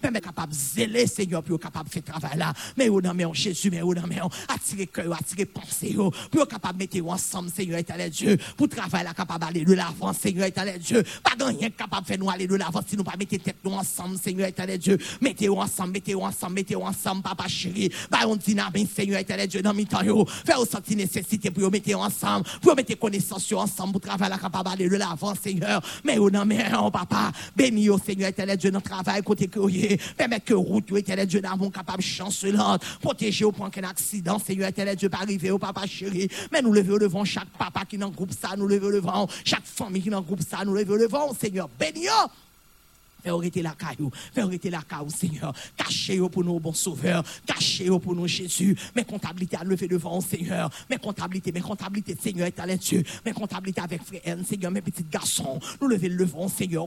Permet capable zéler, Seigneur, pour capable faire travail là. Mais au nom de Jésus, mais au nom de attirer cœur, attirer pensée, pour capable mettre ensemble, Seigneur éternel Dieu, pour travailler là, capable d'aller de l'avant, Seigneur éternel Dieu. Pas de rien capable de faire nous aller de l'avant si nous pas mettre tête nous ensemble, Seigneur éternel Dieu. Mettez-vous ensemble, mettez-vous ensemble, mettez-vous ensemble, papa chéri. Bah, on dynamique, Seigneur éternel Dieu, dans mes temps, faire sentir nécessité pour mettre ensemble, pour mettre connaissance ensemble, pour travailler là, capable d'aller de l'avant, Seigneur. Mais au nom de papa, bénis au Seigneur éternel Dieu, notre travail, côté que permettre que route, éternel Dieu, d'amour capable chancelante, protéger au point qu'un accident, Seigneur éternel Dieu, pas arriver au papa chéri. Mais nous levons devant chaque papa qui dans groupe ça, nous levons devant chaque famille qui dans groupe ça, nous levons devant, Seigneur, bénis Fais arrêter la caillou, fais arrêter la caillou, Seigneur. Cachez-vous pour nous, bon sauveur. Cachez-vous pour nous, Jésus. Mes comptabilités à lever devant, Seigneur. Mes comptabilités, mes comptabilités, Seigneur, est talentueux. Mes comptabilités avec frère, Seigneur, mes petits garçons. Nous lever devant, Seigneur.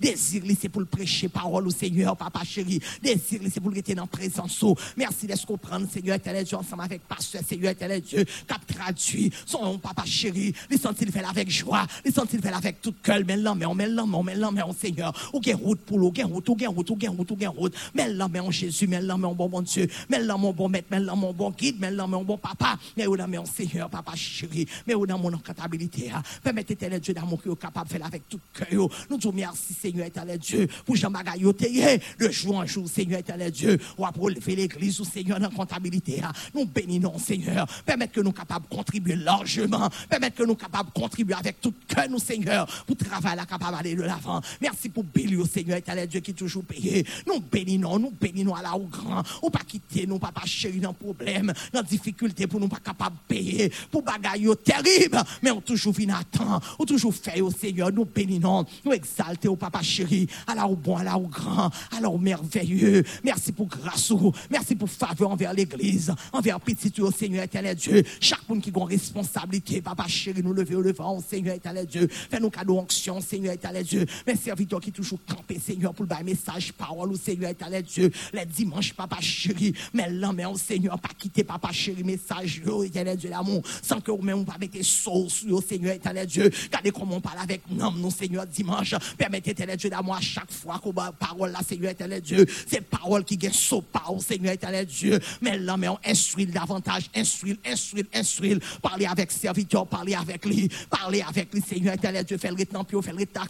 Désir, c'est pour le prêcher parole au Seigneur, papa chéri. Désir, c'est pour le rester dans présence. Merci de comprendre, Seigneur, Dieu, ensemble avec pasteur, Seigneur, Dieu, cap traduit son papa chéri. Les sentir faire avec joie? Les sentir faire avec tout cœur? Mais là, mais on met là, mais on met là, mais on, Seigneur ou route pour l'eau, route, ou route, ou route, ou route. Mais là, mais en Jésus, mais là, mais en bon bon Dieu, mais là, mon bon maître, mais là, mon bon guide, mais là, mon bon papa, mais là, mais en Seigneur, papa chéri, mais là, mon comptabilité, hein. permettez tel Dieu d'amour qui est capable de faire avec tout cœur. Nous disons merci, Seigneur, éternel Dieu, pour Jean Bagayoté, de jour en jour, Seigneur, éternel Dieu, ou lever l'église, ou Seigneur, dans comptabilité, hein. nous bénissons, Seigneur, permettre que nous capables de contribuer largement, permettre que nous capables de contribuer avec tout cœur, nous, Seigneur, pour travailler capable d'aller de l'avant. Merci pour bénir Seigneur éternel Dieu qui toujours payé. Nous bénissons, nous bénissons à la ou grand. Ou pas quitter nous, pas chéri dans problème, dans difficulté pour nous pas capable de payer, pour bagaille terrible. Mais on toujours vient à temps, on toujours fait au Seigneur, nous bénissons, nous exalter au papa chéri, à la ou bon, à la ou grand, à la ou merveilleux. Merci pour grâce, merci pour faveur envers l'église, envers petit au Seigneur éternel Dieu. Chaque monde qui a une responsabilité, papa chéri, nous lever au devant, Seigneur éternel Dieu. Fais-nous cadeau onction, Seigneur éternel Dieu. Mais serviteur qui toujours camper, Seigneur, pour le message, parole, au Seigneur éternel Dieu. Les dimanches, papa chéri, mais mais au Seigneur, pas quitter, papa chéri, message, au éternel Dieu, l'amour, sans que vous-même, pas mettre sauce, au Seigneur éternel Dieu. Regardez comment on parle avec nous, nous, Seigneur, dimanche. Permettez, éternel Dieu, d'amour à chaque fois qu'on parole, là, Seigneur éternel Dieu. C'est parole qui gagne pas, au Seigneur éternel Dieu. Mais mais on instruit davantage, instruit, instruit, instruit. Parler avec serviteur, parler avec lui, parler avec lui, Seigneur éternel Dieu. Fait le puis fait le retenant,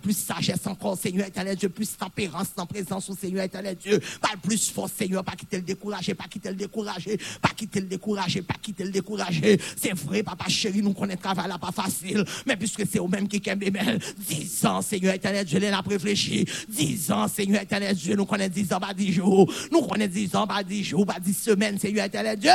plus sagesse encore, Seigneur éternel Dieu, plus tempérance en présence au Seigneur éternel Dieu. Pas plus fort, Seigneur, pas quitter le décourager, pas quitter le décourager, pas quitter le décourager, pas quitter le décourager. C'est vrai, papa chéri, nous connaissons le travail là pas facile, mais puisque c'est au même qui aime belle. Dix ans, Seigneur éternel Dieu, réfléchi. Dix ans, Seigneur éternel Dieu, nous connaissons dix ans, pas dix jours. Nous connaissons dix ans, pas dix jours, pas dix semaines, Seigneur éternel Dieu.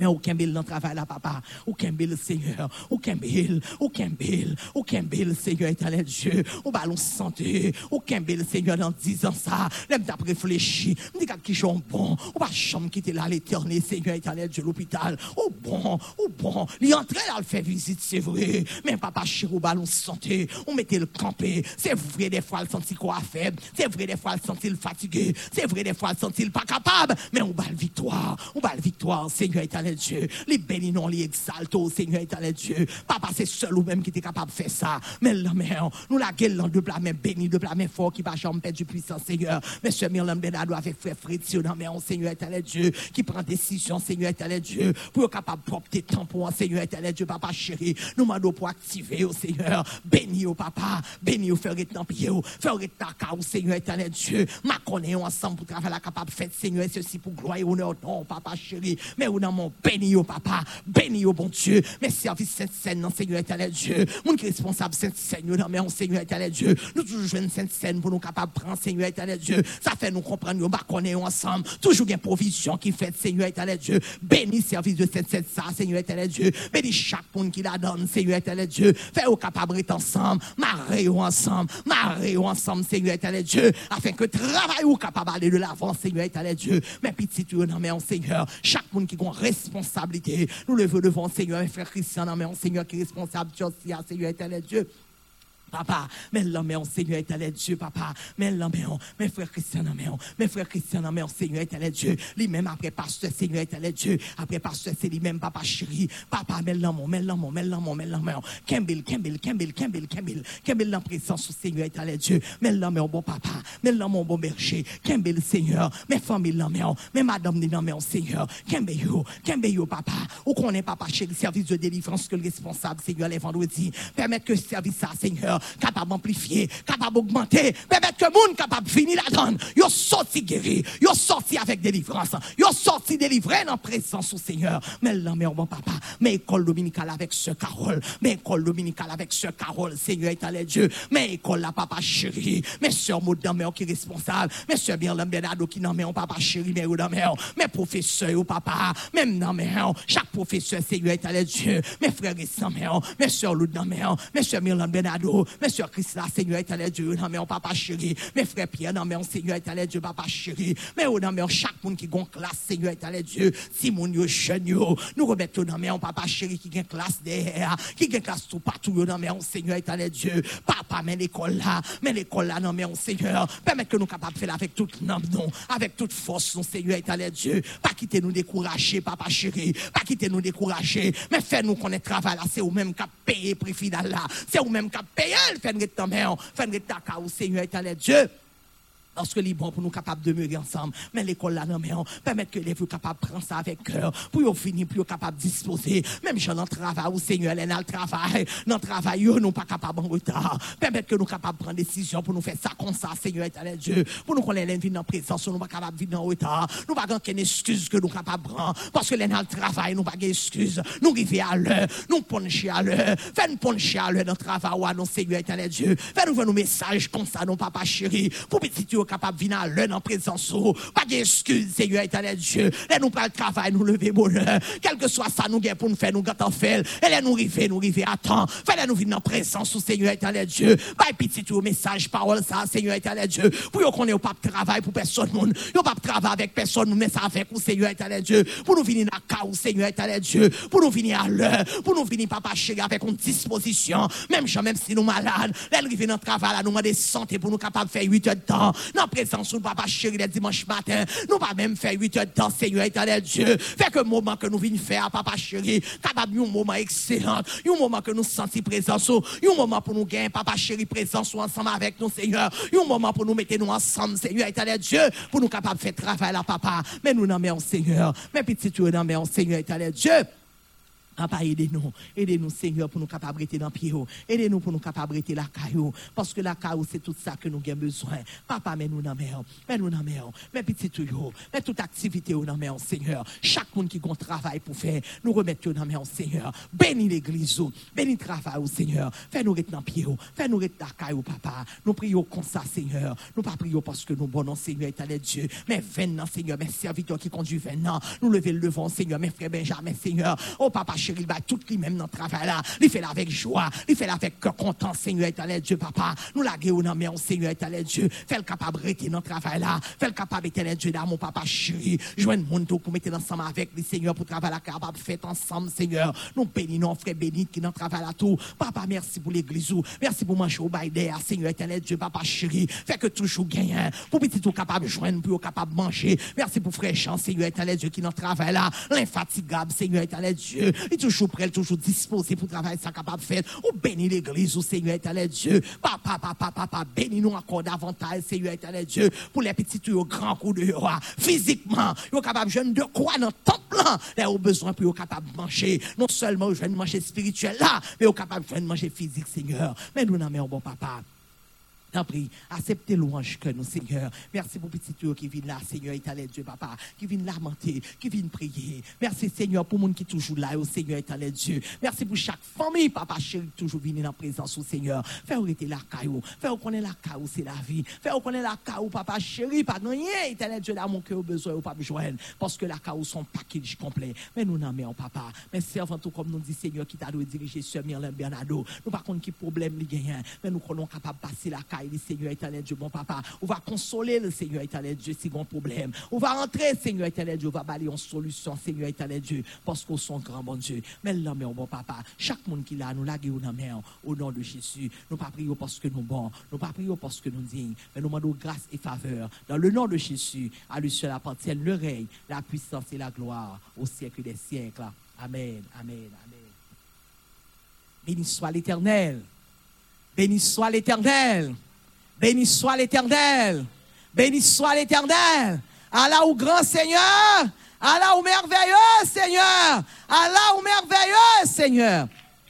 Mais aucun bel dans le travail là, papa. Aucun bel Seigneur. Aucun bel. Aucun bel. Aucun bel Seigneur éternel Dieu. On ballon santé. Aucun bel Seigneur dans 10 ans ça. Même t'as réfléchi. Me dit qui sont bon. On va chambre quitter là l'éternel Seigneur éternel Dieu l'hôpital. Oh bon. Oh bon. Il entrait là, le fait visite, c'est vrai. Mais papa chéri au ballon santé. On mettait le campé. C'est vrai des fois le sentit quoi faible. C'est vrai des fois le sentit fatigué. C'est vrai des fois le sentit pas capable. Mais on bat victoire. On bat victoire Seigneur éternel Dieu. Les bénissons, les exaltons, Seigneur éternel Dieu. Papa, c'est seul ou même qui était capable de faire ça. Mais là, mais, nous la gueule de la main béni, de la main fort qui va jamais perdre du puissant, Seigneur. Mais ce Mirlam Benado avec frère non, mais on, Seigneur éternel Dieu, qui prend décision, Seigneur éternel Dieu, pour être capable de propter temps pour Seigneur éternel Dieu, papa chéri. Nous demandons pour activer, au Seigneur. Béni au papa, béni au faire étampiller, faire étaca au Seigneur éternel Dieu. Ma ensemble pour travailler la capable de faire, Seigneur, et ceci pour gloire et honneur, non, papa chéri. Mais on a mon béni au papa, béni au bon Dieu, mes services sainte scène, non, Seigneur éternel Dieu, mon responsable sainte scène, non, mais Seigneur éternel Dieu, nous toujours jouons sainte scène pour nous capables de prendre, Seigneur éternel Dieu, ça fait nous comprendre, nous connaissons ensemble, toujours une provision qui fait, Seigneur éternel Dieu, béni service de sainte scène, ça, Seigneur éternel Dieu, béni chaque monde qui la donne, Seigneur éternel Dieu, fait au capable d'être ensemble, marrer ensemble, marrer ensemble, Seigneur éternel Dieu, afin que travail ou capable d'aller de l'avant, Seigneur éternel Dieu, mais petit, mais on Seigneur, chaque monde qui a responsable nous levons devant Seigneur, frère Christian, mais Seigneur qui est responsable de Seigneur éternel Dieu. Papa, men l'anmeyon, Seigneur etalè Dieu, papa. Men l'anmeyon, men frère Christian anmeyon, men frère Christian anmeyon, Seigneur etalè Dieu. Li men apre pasteur, Seigneur etalè Dieu. Apre pasteur, se li men papa chéri. Papa, men l'anmeyon, men l'anmeyon, men l'anmeyon, men l'anmeyon. Kembil, kembil, kembil, kembil, kembil. Kembil l'an présence ou Seigneur etalè Dieu. Men l'anmeyon, bon papa. Men l'anmeyon, bon berger. Kembil, Seigneur. Men famil l'anmeyon, men madame ni l'anmeyon, Seigneur. Kembil yo, kembil yo, papa. Ou konen papa chéri, servis de délivrance que l'responsable, Seigneur, lè vendredi. Permette que servis sa, Seigneur. Capable d'amplifier, capable d'augmenter, permettre que le monde capable de finir la donne. Yo sorti guéri, yo sorti avec délivrance, yo sorti délivré dans la présence au Seigneur. Mais là, mais bon papa, mais école dominicale avec ce Carole, mais école dominicale avec ce Carole, Seigneur est allé Dieu, mais école la papa chéri, mais soeur Maudamé qui est responsable, mais bien Bernardo qui n'en met papa chéri, mais Maudamé, mais professeur ou papa, même mais chaque professeur Seigneur est allé Dieu, mes frères et sœurs, mes soeurs Loudamé, mes soeurs Mirland mes soeurs Christ là, Seigneur éternel Dieu, non mais on papa chéri, mes frères Pierre, non mais on Seigneur éternel Dieu, papa chéri, mais on non mais chaque monde qui gon classe, Seigneur éternel Dieu, si mon yo jeune yo, nous remettons non mais on papa chéri qui gagne classe derrière, qui gagne classe tout partout, non mais on Seigneur éternel Dieu, papa mais l'école là, mais l'école là, non mais on Seigneur, permet que nous capables de faire avec toute nom, non, avec toute force, non Seigneur éternel Dieu, pas quitter nous décourager, papa chéri, pas quitter nous décourager, mais faire nous connaître travail là, c'est au même qui payer prix final là, c'est au même qui payer, faire ta mère, faire ta Seigneur Dieu. Parce que les bons pour nous capables de demeurer ensemble. Mais l'école là, non, mais on permettre que les capables de prendre ça avec cœur. Pour nous finir, pour capables de disposer. Même si dans le travail, au Seigneur, elle le travail. Dans travail, nous ne pas capables en retard. Permettre que nous capables de prendre décision pour nous faire ça comme ça, Seigneur éternel Dieu. Pour nous qu'on ait vie dans présence, nous pas capables de vivre en retard. Nous pas aucune excuse que nous capables de prendre. Parce que les le travail, nous pas d'excuse. Nous arrivons à l'heure. Nous puncher à l'heure. Fais-nous puncher à l'heure dans le travail, non, Seigneur éternel Dieu. Fais-nous faire nos messages comme ça, non, papa chéri. Pour petit capable de venir à l'heure en présence. Pas d'excuse, Seigneur éternel Dieu. Là, nous pas le travail, nous lever bonheur. Quel que soit ça, nous pour nous faire, nous gâtons faire. Et là, nous river, nous river à temps. Fais nous venir en présence, Seigneur éternel Dieu. Pas petit tout message, parole, ça, Seigneur éternel Dieu. Pour qu'on ait pas de travail pour personne, monde. Yo pas de travail avec personne, mais ça avec vous, Seigneur éternel Dieu. Pour nous venir à cas, Seigneur éternel Dieu. Pour nous venir à l'heure. Pour nous venir, papa chéri, avec une disposition. Même, même si nous malades. Là, nous dans le travail, nous demander santé pour nous capables de faire 8 heures de temps. Dans présence, nous papa chéri, le dimanche matin. Nous pas même faire 8 heures de temps, Seigneur éternel Dieu. Fait que moment que nous venons faire, papa chéri, capable un moment excellent. Un moment que nous sentons présence. Un moment pour nous gagner, papa chéri, présence ensemble avec nous, Seigneur. Un moment pour nous mettre nous ensemble, Seigneur éternel Dieu. Pour nous capables de faire travail là, papa. Mais nous n'en mettons, Seigneur. Mais petit, nous n'en mettons, Seigneur éternel Dieu. Papa, aidez-nous. Aidez-nous, Seigneur, pour nous capables dans le pied. Aidez-nous pour nous capables la caillou. Parce que la caillou, c'est tout ça que nous avons besoin. Papa, mais nous n'en mettons. Mais nous n'en mettons. Mais petit tout, mais toute activité, nous n'en Seigneur. Chaque monde qui a un travail pour faire, nous remettons dans main, Seigneur. Bénis l'église, bénis le travail, Seigneur. Fais-nous être dans pied. Fais-nous être dans la caillou, papa. Nous prions comme ça, Seigneur. Nous pas prions parce que nous bon Seigneur, est Dieu. Mais venez, Seigneur, mes serviteurs qui conduit venant. Nous lever le vent, Seigneur, mes frères Benjamin, Seigneur. Oh, papa, il va tout lui-même dans le travail là. Il fait avec joie. Il fait avec content, Seigneur éternel Dieu, papa. Nous la guérons dans mais Seigneur éternel Dieu. Fais le capable de dans le travail là. Fais le capable éternel Dieu, dans mon papa chéri. Joigne monde pour mettre ensemble avec lui, Seigneur, pour travailler là, capable de faire ensemble, Seigneur. Nous bénissons, frère béni qui dans le travail là tout. Papa, merci pour l'église. Merci pour manger au bail Seigneur éternel Dieu, papa chéri. Fait que toujours gagne. Pour petit tout capable de joindre, pour capable de manger. Merci pour frère Jean, Seigneur éternel Dieu, qui dans le travail là. L'infatigable, Seigneur éternel Dieu. Il est toujours prêt, toujours disposé pour travailler ça capable de faire. Ou bénis l'église, au Seigneur éternel Dieu. Papa, papa, papa, bénis-nous encore davantage, Seigneur éternel Dieu, pour les petits tuyaux grands coups de roi. Physiquement, ils capable de de quoi dans le temple là. Ont besoin pour capable de manger. Non seulement je de manger spirituel là, mais ils capable de manger physique, Seigneur. Mais nous n'avons bon papa. T'en prie, acceptez louange que nous, Seigneur. Merci pour petit tour qui vient là, Seigneur, étalé Dieu, papa, qui vient lamenter, qui vient prier. Merci, Seigneur, pour monde qui est toujours là, au Seigneur, étalé Dieu. Merci pour chaque famille, papa chéri, toujours venir dans la présence au Seigneur. Faire arrêter la caillou. Faire connaître la caillou, c'est la vie. Faire connaître la caillou, papa chéri, pas rien, étalé Dieu, là, mon cœur, besoin, ou pas besoin. Parce que la caillou, son package complet. Mais nous n'en mettons, papa. Mais servant tout comme nous dit, Seigneur, qui t'a diriger sur Mirlem Bernardo. Nous, par contre, qui problème. Mais nous, qu'on capable de passer la caillou caille, Seigneur éternel Dieu, bon papa. On va consoler le Seigneur éternel Dieu si un problème. On va rentrer, Seigneur éternel Dieu, on va balayer en solution, Seigneur éternel Dieu, parce qu'on sont grand bon Dieu. Mais là, mais bon papa, chaque monde qui l'a, nous l'a au nom de Jésus. Nous pas prions parce que nous bons, nous pas prions parce que nous dignes, mais nous demandons grâce et faveur. Dans le nom de Jésus, à lui seul appartiennent le règne, la puissance et la gloire au siècle des siècles. Amen, amen, amen. Béni soit l'Éternel. Béni soit l'Éternel. Béni soit l'Éternel. Béni soit l'Éternel. Allah ou grand Seigneur. Allah ou merveilleux Seigneur. Allah ou merveilleux Seigneur.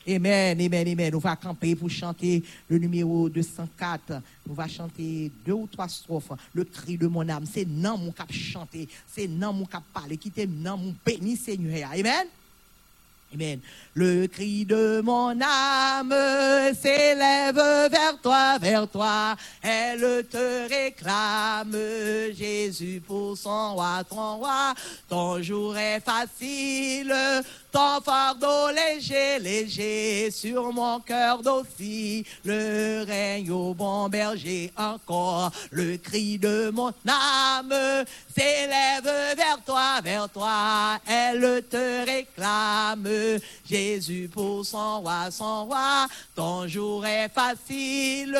Amen, amen, amen. Nous va camper pour chanter le numéro 204. Nous va chanter deux ou trois strophes. Le cri de mon âme. C'est non mon cap chanter. C'est non mon cap parler. Quittez non mon béni Seigneur. Amen. Le cri de mon âme s'élève vers toi, vers toi. Elle te réclame, Jésus, pour son roi, ton roi. Ton jour est facile, ton fardeau léger, léger, sur mon cœur d'aussi. Le règne au bon berger encore. Le cri de mon âme s'élève vers toi, vers toi. Elle te réclame. Jésus pour son roi, son roi. Ton jour est facile,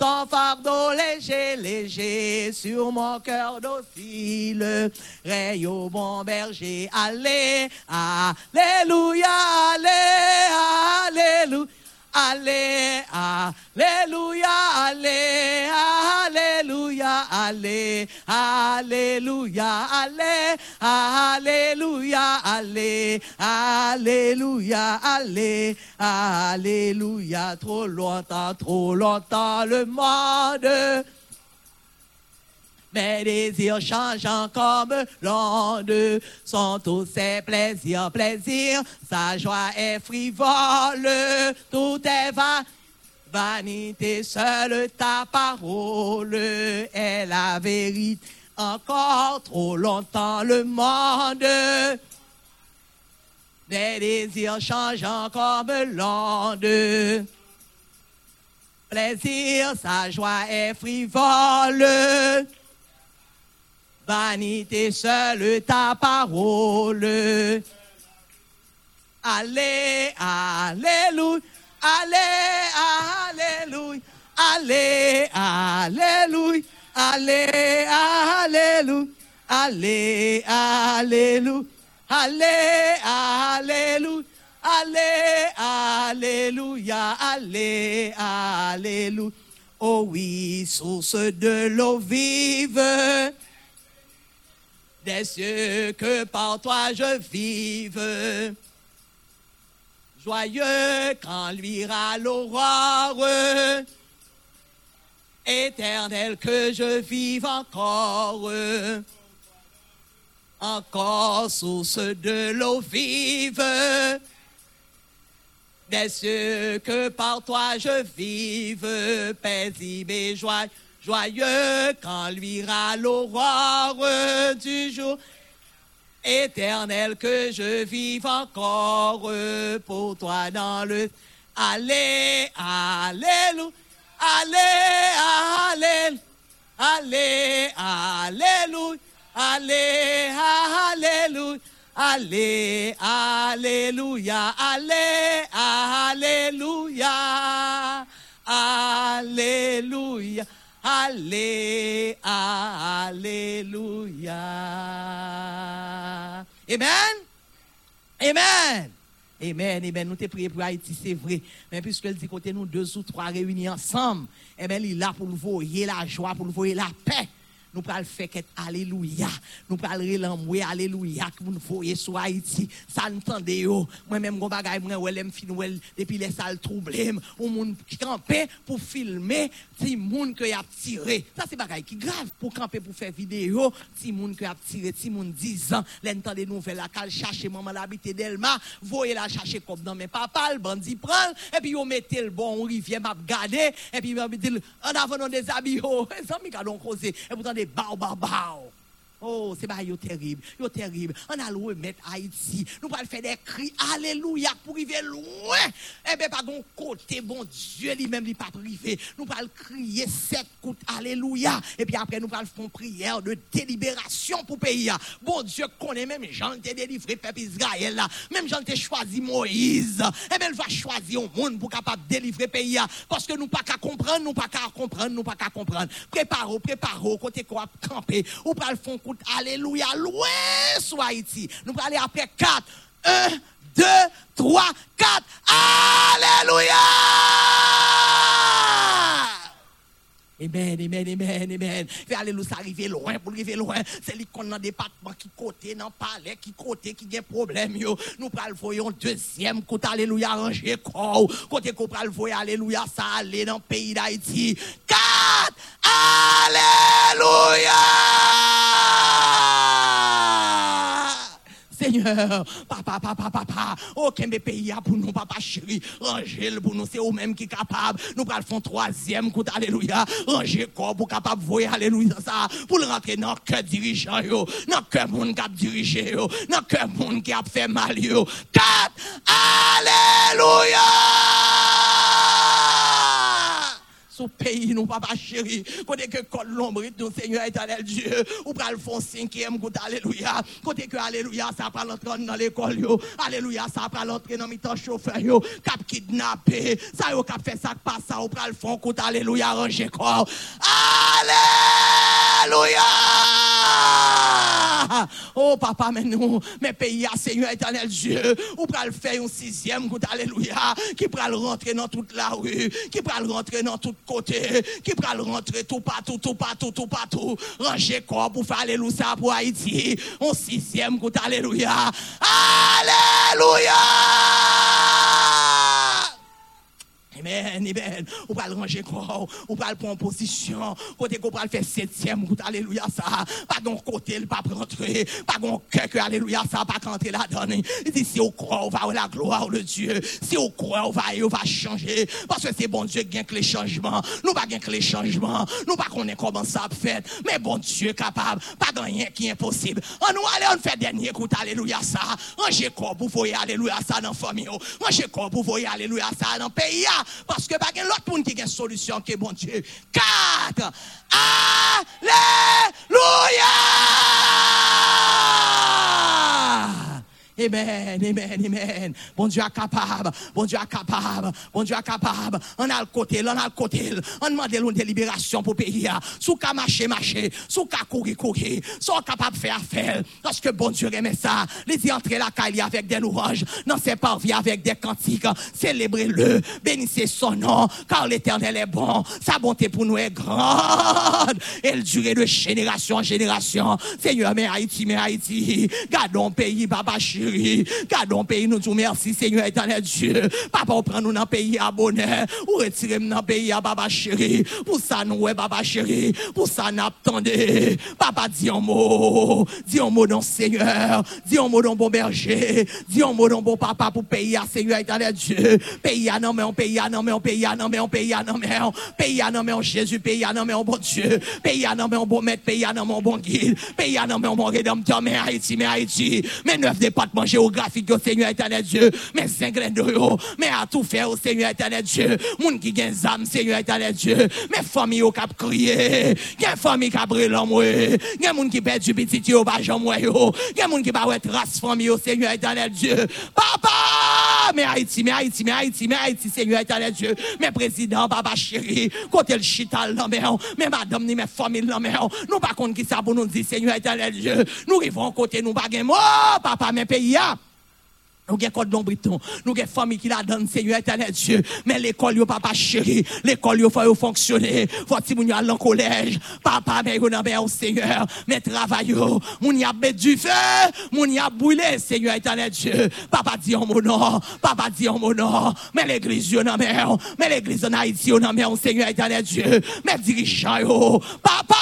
ton fardeau léger, léger, sur mon cœur docile. Raye au bon berger, allez, alléluia, allez, alléluia. Allez, Alléluia, allez, Alléluia, allez, Alléluia, allez, Alléluia, allez, Alléluia, allez, Alléluia, trop longtemps, trop longtemps le monde mes désirs changeant comme l'onde, sont tous ces plaisirs, plaisirs, sa joie est frivole, tout est va. Vanité, seule ta parole est la vérité. Encore trop longtemps le monde. Mes désirs changeant comme l'onde. Plaisir, sa joie est frivole vanité seule ta parole. Allez, alléluia, allez, alléluia, allez, alléluia, allez, alléluia, allez, alléluia, allez, alléluia. Allez, alléluia, allez, alléluia. Oh oui, source de l'eau vive des cieux que par toi je vive. Joyeux quand luira l'aurore, éternel que je vive encore. Encore source de l'eau vive, des cieux que par toi je vive, paisible et joyeux quand luira l'aurore du jour éternel que je vive encore pour toi dans le allez alléluia allez allez alléluia allez alléluia allez alléluia allez alléluia alléluia Alléluia. Amen. Amen. Amen, amen. Nous t'es prié pour Haïti, c'est vrai. Mais puisque dit côté nous deux ou trois réunis ensemble, eh bien, il est là pour nous voyer la joie, pour nous voyer la paix nous pral faire alléluia nous pral relamouer alléluia que nous voyez sur Haïti. Ça entendez yo. Moi même gon bagay moi ouais l'aime fin depuis les salles troublées ou moun camper pour filmer si moun que y a tiré ça c'est bagay qui grave pour camper pour faire vidéo si moun que y a tiré si moun 10 ans l'entend des la cal chercher maman l'habiter d'Elma voyez la chercher comme dans mes papa le bandit prend et puis on mettez le bon rivière m'a garder et puis on mettez en avant des habits oh amis donc causer et pourtant bau bal. Oh, c'est pas terrible, yo terrible. On a remettre Haïti. Nous allons faire des cris, alléluia, pour arriver loin. Eh bien, pas bon côté, bon Dieu lui-même, il pas privé. Nous allons crier sept coups, alléluia. Et puis après, nous allons faire prière de délibération pour pays. Bon Dieu connaît même Jean t'a délivré peuple Israël là. Même Jean t'a choisi Moïse. Eh bien, il va choisir un monde pour capable délivrer pays. Parce que nous pas qu'à comprendre, nous pas qu'à comprendre, nous pas qu'à comprendre. Préparez, préparez, côté quoi camper. Ou pas le Alléluia, loin soit Haïti. Nous allons aller après 4. 1, 2, 3, 4. Alléluia! Amen, amen, amen, amen. Fait alléluia, ça arrive loin, pour arriver loin. C'est lui qu'on a département qui côté, dans palais, qui côté, qui a problème, yo. Nous pral voyons deuxième côté, alléluia, ranger corps. Côté qu'on pral voyer, alléluia, ça aller dans le pays d'Haïti. 4, alléluia! Seigneur, papa, papa, papa, okembe oh, peyi apou nou, papa chéri, ranjel pou nou, se ou menm ki kapab, nou pral fon troasyem kout, aleluya, ranjel kon pou kapab voye, aleluya, sa, pou l rentre nan ke dirijan yo, nan ke moun kap dirije yo, nan ke moun ki ap fe mal yo, kat, aleluya! Pays, nous, papa chéri. Côté que l'ombre, nous, Seigneur éternel Dieu, ou pral font cinquième goutte, alléluia. Côté que, alléluia, ça va l'entrer dans l'école. Alléluia, ça va l'entrer dans mi-temps chauffeur, yo. Cap kidnappé, ça yo cap fait ça, pas ça, ou pral font goutte, alléluia, ranger corps. Alléluia! Oh, papa, mais nous, mes pays, Seigneur éternel Dieu, ou pral faire un sixième goutte, alléluia, qui pral rentrer dans toute la rue, qui pral rentrer dans toute côté, qui le rentrer tout partout, tout partout, tout partout, ranger corps pour faire alléluia pour Haïti, on sixième coup, alléluia, alléluia! Amen, amen. On va le ranger corps, on va le prendre en position. Côté qu'on va le faire septième route, alléluia, ça. Pas d'un côté, il pas rentrer. Pas d'un cœur, que alléluia, ça, pas rentrer là-dedans. Il dit, si on croit, on va la gloire de Dieu. Si on croit, on va, on va changer. Parce que c'est bon Dieu qui gagne que les changements. Nous pas gagne les changements. Nous pas connaît comment ça fait. Mais bon Dieu capable. Pas de rien qui est impossible. On nous allez, on fait dernier coup, alléluia, ça. Ranger corps pour voyer, alléluia, ça dans la famille. Ranger corps pour voyer, alléluia, ça dans le pays. Parce que pas l'autre monde qui a une solution qui est bon Dieu. 4. Alléluia! Amen, amen, amen. Bon Dieu est capable. Bon Dieu est capable. Bon Dieu est capable. On a le côté, on a le côté. On demande une délibération pour payer. Sous qu'à marcher, marcher. Sous qu'à courir, courir. Sont capables de faire affaire. Parce que bon Dieu aime ça. Les y entrer la caille avec des louanges. Dans ses parvis avec des cantiques. Célébrez-le. Bénissez son nom. Car l'éternel est bon. Sa bonté pour nous est grande. Elle dure de génération en génération. Seigneur, mais Haïti, mais Haïti. Gardons pays, papa chéri. chérie. Gardons pays, nous tout merci, Seigneur éternel Dieu. Papa, on prend nous dans pays à bonheur. Ou retirez nous dans pays à baba chéri. Pour ça, nous, ouais, baba chéri. Pour ça, nous attendez. Papa, dis un mot. Dis un mot dans Seigneur. Dis un mot dans bon berger. Dis un mot dans bon papa pour pays à Seigneur éternel Dieu. Pays à non, mais on pays à non, mais on pays à non, mais on pays à non, mais on pays à non, mais on Jésus, pays à non, mais on bon Dieu. Pays à non, mais on bon maître, pays à non, mais on bon guide. Pays à non, mais on bon rédempteur, mais Haïti, mais Haïti. Mais neuf des départements géographiques au Seigneur éternel Dieu. Mais cinq de mais à tout faire au Seigneur éternel Dieu. Moun qui gagne âme, Seigneur éternel Dieu. Mais famille au cap crier. Gen famille qui a brûlé l'homme, Gen moun qui perd du petit au bas jambe. Gen moun qui va être race famille au Seigneur éternel Dieu. Papa! Mais Haïti, mais Haïti, mais Haïti, mais Haïti, Seigneur éternel Dieu. Mais président, papa chéri. Côté le chital, non, mais, mais madame, ni mes familles, mais, nous pas contre qui ça pour nous dire, Seigneur éternel Dieu? Nous arrivons côté, nous pas Oh, papa, mes pays, allá nous avons cordon briton, nous avons famille qui la donne, Seigneur éternel Dieu. Mais l'école, yo papa chéri, l'école, yo faut fonctionner. Faut que vous aller en collège. Papa, mais yo nan au Seigneur. Mais travail, moun y a du feu, moun y a brûlé, Seigneur éternel Dieu. Papa dit en mon nom, papa dit en mon nom. Mais l'église, yo nan mais l'église en Haïti, yo nan au Seigneur éternel Dieu. Mais dirigeants, yo, papa,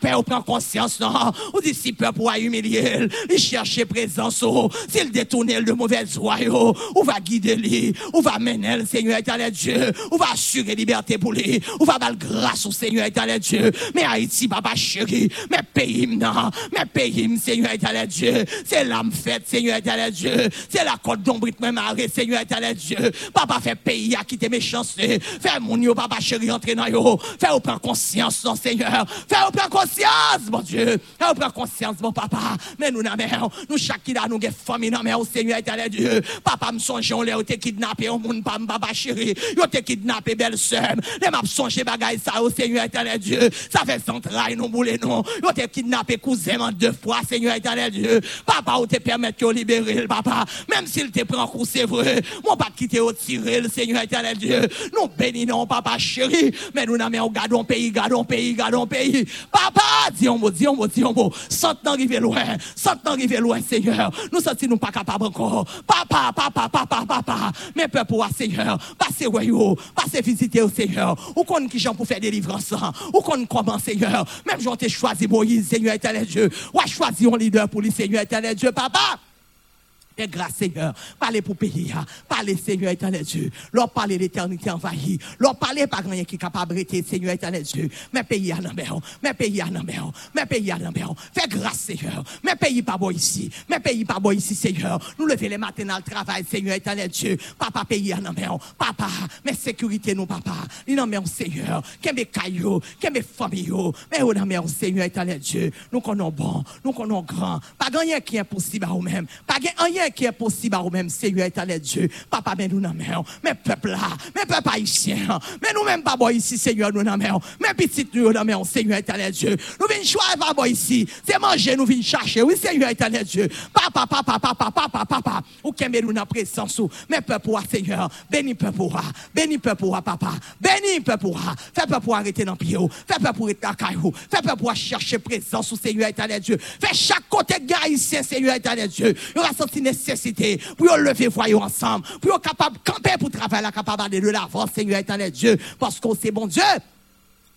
père, prend conscience, non. Ou dit si peur pour humilier, il cherche présence, s'il détourne de mauvaises droit yo, On va guider lui. On va mener le Seigneur éternel Dieu. On va assurer liberté pour lui. On va dar grâce au Seigneur éternel Dieu. Mais Haïti, papa chéri, mais pays non. Mais pays, Seigneur éternel Dieu. C'est l'âme faite, Seigneur éternel Dieu. C'est la côte d'ombre même arrêt, Seigneur éternel Dieu. Papa fait pays à quitter mes chances. Fais mon yo, papa chéri, entrer dans yo. Fais au prendre conscience, non, Seigneur. Fais au prendre conscience, mon Dieu. Fais au prendre conscience, mon papa. Mais nous, non, n'a mer, nous, chaque qui nous nous, famille non mer, au Seigneur éternel Dieu. Dieu. Papa me songe, on l'a été kidnappé, on moun pas papa chéri. Yo te kidnappé belle sœur. Les m'a songé bagaille ça au Seigneur éternel Dieu. Ça fait centraille non boule non. Yo te kidnappé cousin en deux fois Seigneur éternel Dieu. Papa ou te permet que libérer papa. Même s'il te prend coup c'est vrai. Mon pas quitter au tirer le Seigneur éternel Dieu. Nous bénissons papa chéri, mais nous n'avons gardons pays, gardons pays, gardons pays. Papa, dis on dit on dit on sans t'en arriver loin, sans t'en arriver loin Seigneur. Nous sentis nous pas capables encore. Papa, papa, papa, papa. Mais peuple, Seigneur. Passez, voyou. Passez visiter au Seigneur. Ou qu'on qui gens pour faire délivrance. Ou qu'on comment, Seigneur. Même j'en t'ai choisi Moïse, Seigneur éternel Dieu. Ou a choisi un leader pour le Seigneur éternel Dieu, papa. Et grâce Seigneur, parlez pour pays, parlez Seigneur éternel Dieu. Leur parler l'éternité envahie. Leur parler pas rien qui est capable de Seigneur éternel Dieu. Mais pays à l'envers, mais pays à l'envers, mais pays à l'envers. Fais grâce Seigneur. Mais pays pas bon ici, mais pays pas bon ici Seigneur. Nous lever les matins dans le travail Seigneur éternel Dieu. Papa pays à l'envers, papa, mais sécurité nous papa. Nous Seigneur. Qu'est mes cailloux, qu'est mes familles, mais non Seigneur éternel Dieu? Nous connaissons bon, nous connaissons grand. Pas rien qui est impossible à nous-mêmes. Pas qui est possible à vous-même, Seigneur éternel Dieu. Papa, mais nous n'en mais peuple là, mais peuple haïtien, mais nous-mêmes, pas ici, Seigneur, nous n'en mais petit nous n'en Seigneur éternel Dieu. Nous venons choisir, pas ici, c'est manger, nous venons chercher, oui, Seigneur éternel Dieu. Papa, papa, papa, papa, papa, ou qui nous dans présence, mais peuple, Seigneur, béni peuple, béni peuple, papa, béni peuple, fais peuple arrêter dans le fais peuple arrêter dans caillou, fais peuple chercher présence, Seigneur éternel Dieu. Fais chaque côté haïtien, Seigneur éternel Dieu. Il aura senti nécessité pour lever voyons ensemble, pour capable camper pour travailler, capable de l'avant, Seigneur éternel Dieu, parce qu'on sait bon Dieu.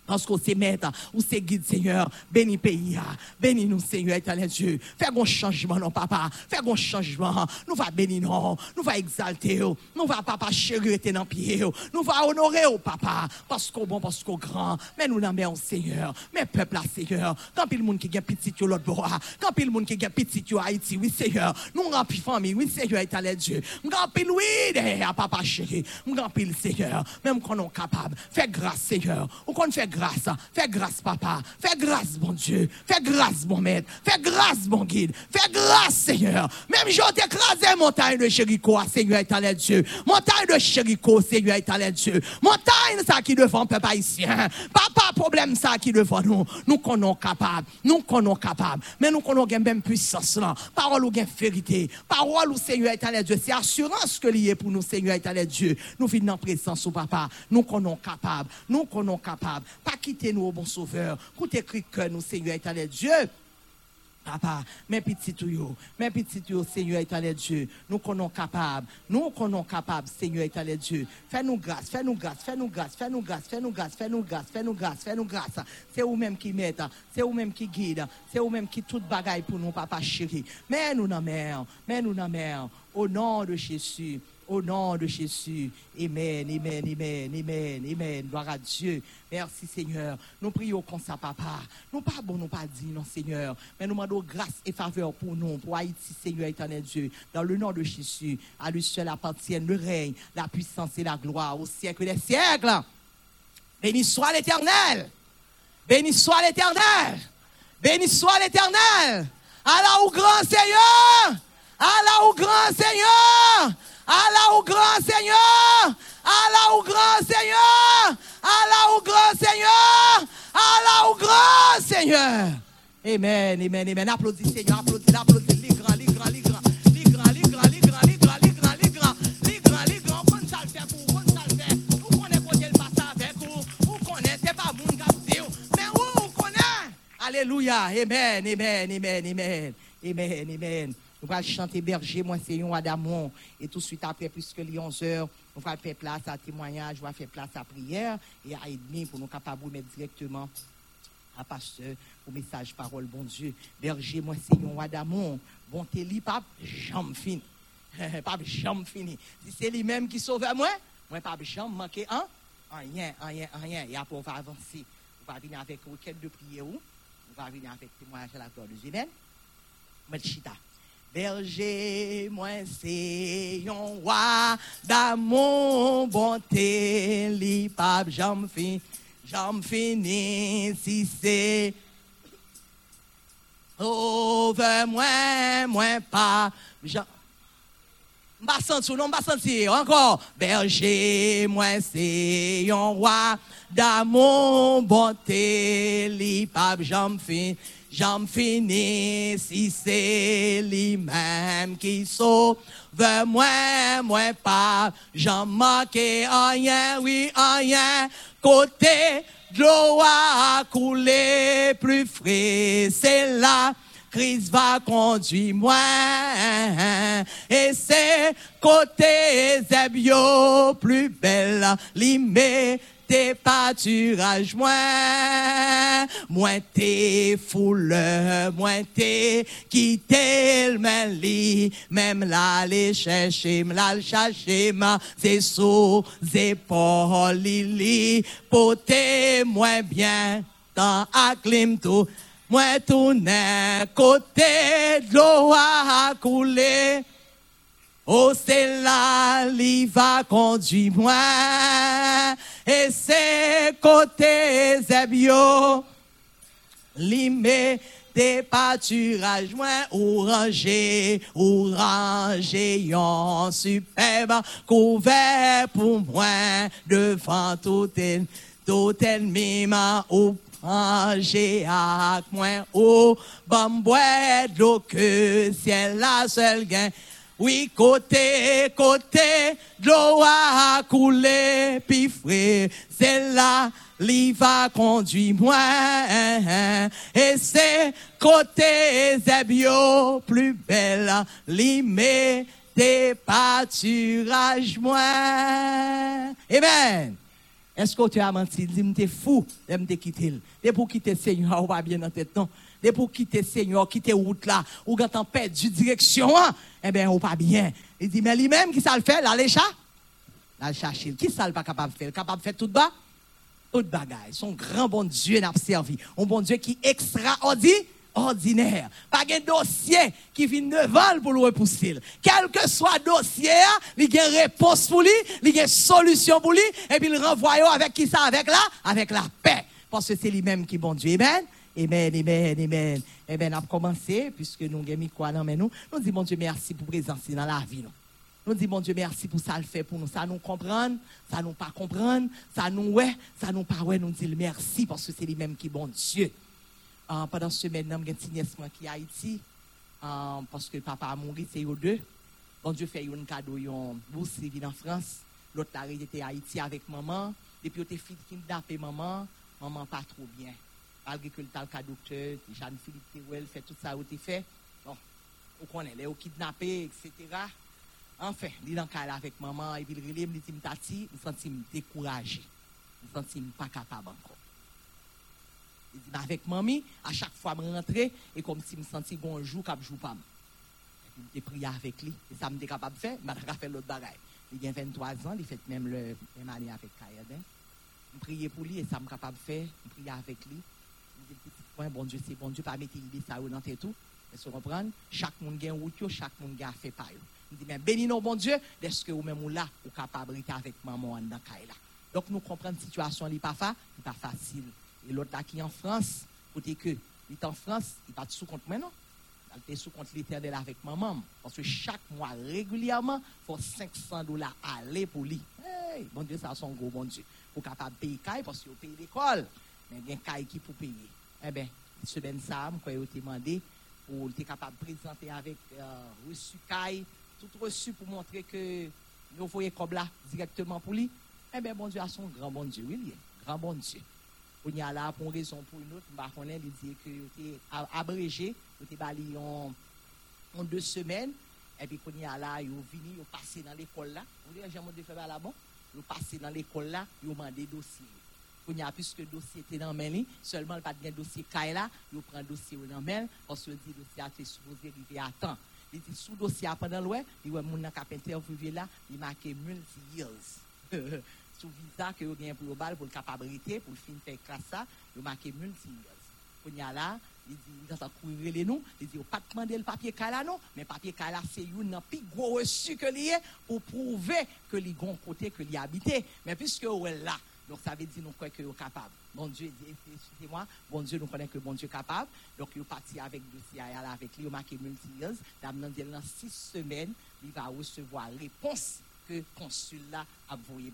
Parce qu'on sait mettre, ou c'est guide, Seigneur. Bénis pays, bénis nous, Seigneur éternel Dieu. Fais un changement, non, papa. Fais un changement. Nous va bénir, non. Nous va exalter, nous va, papa, chérir, dans pied. Nous va honorer, papa. Parce qu'on bon, parce qu'on grand. Mais nous n'en Seigneur. Mais peuple, Seigneur. Quand il monde qui a petit, l'autre bois. Quand il monde qui a petit, Haïti, oui, Seigneur. Nous remplis famille, oui, Seigneur éternel Dieu. Nous remplis, oui, papa chéri. Nous Seigneur. Même quand on est capable. Fais grâce, Seigneur. Ou qu'on fait grâce. Fais grâce, papa. Fais grâce, mon Dieu. Fais grâce, mon maître. Fais grâce, mon guide. Fais grâce, Seigneur. Même j'ai écrasé montagne de Chérico, Seigneur éternel Dieu. Montagne de Chérico, Seigneur éternel Dieu. Montagne, ça qui devant peuple haïtien. Papa, problème, ça qui devant nous. Nous connaissons capable. Nous connaissons capable. Mais nous connaissons même puissance. Parole ou gain vérité. Parole ou Seigneur éternel Dieu. C'est assurance que lié pour nous, Seigneur éternel Dieu. Nous vivons en présence au papa. Nous connaissons capable. Nous connaissons capable pas quitter nous au oh bon sauveur. Coûte écrit que nous, Seigneur éternel Dieu. Papa, mes petits tuyaux, mes petits tuyaux, Seigneur éternel Dieu, nous connaissons capables, nous connaissons capables, Seigneur éternel Dieu. Fais-nous grâce, fais-nous grâce, fais-nous grâce, fais-nous grâce, fais-nous grâce, fais-nous grâce, fais-nous grâce, fais-nous grâce. C'est vous-même qui mettez, c'est vous-même qui guide, c'est vous-même qui tout bagaille pour nous, papa chéri. Mets-nous dans la mer, mets-nous dans la mer, au nom de Jésus. Au nom de Jésus. Amen, amen, amen, amen, amen. Gloire à Dieu. Merci Seigneur. Nous prions comme ça, papa. Nous pas bon, nous pas dit, non Seigneur. Mais nous demandons grâce et faveur pour nous, pour Haïti, Seigneur éternel Dieu. Dans le nom de Jésus, à lui seul appartiennent le règne, la puissance et la gloire au siècle des siècles. Béni soit l'éternel. Béni soit l'éternel. Béni soit l'éternel. Allah au grand Seigneur. Allah au grand Seigneur. Allah au grand Seigneur. Allah au grand Seigneur. Allah au grand Seigneur. Allah au grand Seigneur. Amen, amen, amen. Applaudis Seigneur, applaudis, applaudis. Alléluia. Amen, amen, amen, amen. Amen, amen. Nous allons chanter berger, moi c'est Adamon. Et tout de suite après, puisque les 11 heures, on va faire place à témoignage, on va faire place à prière et à demi pour nous capables de mettre directement à pasteur au message parole, bon Dieu. Berger, moi c'est un Adamon. Bon, t'es li, pape, j'en fin. pas jamais fini. Si c'est lui-même qui sauve moi, moi pas jamais manquer un, rien, rien, rien. Et après, on va avancer. On va venir avec requête de prière. On va venir avec témoignage à la gloire de Dieu. Chita. Berger, moi c'est un roi d'amour, bonté, li pape, j'en finis, j'en finis, si c'est Sauve moi, pas. M'a senti, non, m'a senti, encore? Berger, moi c'est un roi d'amour, bonté, li pape, j'en finis. J'en finis si c'est lui-même qui sauve moi, moi pas. J'en manque rien, oui, rien. Côté de a coulé plus frais, c'est là. Christ va conduire moi. Et c'est côté Zébio plus belle, l'imé tes pâturages, moins, moins tes foules, moins tes quitter le lit, même là les chercher, là chercher, c'est sous épaules, lili, poté moins bien, dans acclim tout, moins tourne, côté de l'eau à couler. Oh, c'est là, il va conduire moi. Et c'est côté Zébio. L'imé des pâturages moins orangés, orangés, en superbe, couvert pour moi, devant tout, tout ennemi, ou ranger avec moi, ou bambouet de l'eau que ciel la seule gain. Oui, côté, côté, de l'eau a coulé, puis frais, c'est là, l'y va conduire moi. Et c'est côté Zébio, plus belle, l'y met des pâturages moi. Amen. Est-ce que tu as menti? Dis-moi, t'es fou, de me quitter. T'es pour quitter Seigneur, ou pas bien dans tête, non? T'es pour quitter Seigneur, quitter route là, ou quand on perdu direction, hein? eh bien, ou pas bien. Il dit, mais lui-même, qui ça le fait, là, les chats? Là, le chercher. Qui ça le pas capable de faire? Capable de faire tout bas? Tout bagaille. Son grand bon Dieu n'a servi. Un bon Dieu qui est extraordinaire ordinaire. Pas un dossier qui vient devant pour le repousser. Quel que soit dossier, il y a une réponse pour lui, il y a une solution pour lui, et puis il renvoie avec qui ça? Avec la? Avec la paix. Parce que c'est lui-même qui est bon Dieu. Amen. Amen, amen, amen. On a commencé, puisque nous avons mis quoi dans nous. Nous disons, mon Dieu, merci pour présence dans la vie. Nous, nous disons, mon Dieu, merci pour ça le fait pour nous. Ça nous comprendre, ça nous pas comprendre, ça nous ouais, ça nous pas ouais. Nous disons merci parce que c'est lui-même qui est bon Dieu. Uh, pendant ce semaine, nous avons un qui est Haïti, uh, parce que papa a mouru, c'est eux deux. Bon Dieu fait un cadeau, une bourse, il en France. L'autre, il était à Haïti avec maman. Depuis, il était kidnappé maman. Maman pas trop bien que le docteur, Jeanne-Philippe Terouel fait tout ça, il fait. Bon, on connaît, les kidnappés, etc. Enfin, il est dans le avec maman, et puis il relève, il dit, tati, je me sens découragé. Je me sens pas capable encore. Il dit, avec mamie, à chaque fois, je rentre, et comme si je me sentais bon jour, comme je joue pas. Et puis, je prié avec lui, et ça me capable de faire, je vais faire l'autre bagaille. Il a 23 ans, il fait même le même année avec Kayadin. Je prie pour lui, et ça me capable de faire, je prie avec lui bon Dieu, c'est bon Dieu, pas mettre l'idée ça dans tête tout. Vous comprenez? Chaque monde a un route, chaque monde a fait pas. Il dit, mais bénis nous, bon Dieu, est-ce que vous même là, vous capable de avec maman dans là? Donc, nous comprenons la situation, n'est pas, facile. Et l'autre qui est en France, côté que, il est en France, il pas sous compte maintenant. Il est sous compte l'éternel avec maman. Parce que chaque mois, régulièrement, il faut 500 dollars aller pour lui. Hey, bon Dieu, ça son gros bon Dieu. Pour capable payer parce qu'il paye l'école. Mais il y a un qui pour payer. Eh bien, semaine ça, je suis demandé pour être capable de présenter avec euh, reçu caille, tout reçu pour montrer que nous voyons comme là directement pour lui. Eh bien, bon Dieu a son grand bon Dieu, oui, grand bon Dieu. On y a là pour une raison pour une autre, bah, on il dit que était abrégé, il était en, deux semaines, et puis on y a là, il est venu, il est passé dans l'école là, vous voyez, j'ai de faire là-bas, il est passé dans l'école là, il a demandé dossier Koun ya pis ke dosye te nan men li, selman pat gen dosye kay la, yo pren dosye ou nan men, pos yo di dosye a te soupoze rive a tan. Li di sou dosye a panan lwe, li wè moun nan kapente ou vive la, li make multi-years. sou viza ke yo gen global pou l'kapabrite, pou l'fin fèk klasa, yo make multi-years. Koun ya la, li di, yon sa kou rele nou, li di, yo pat mande l'papye kala nou, men papye kala se yon nan pi gwo resu ke liye, pou prouve ke li gon kote ke li habite. Men piske ou el la, donc ça veut dire nous croyons que vous capable. Bon Dieu excusez-moi, bon Dieu nous connaît que bon Dieu est capable. Donc il est parti avec dossier avec lui, il a marqué multi-years. Dans six semaines, il va recevoir réponse que consul là a voulu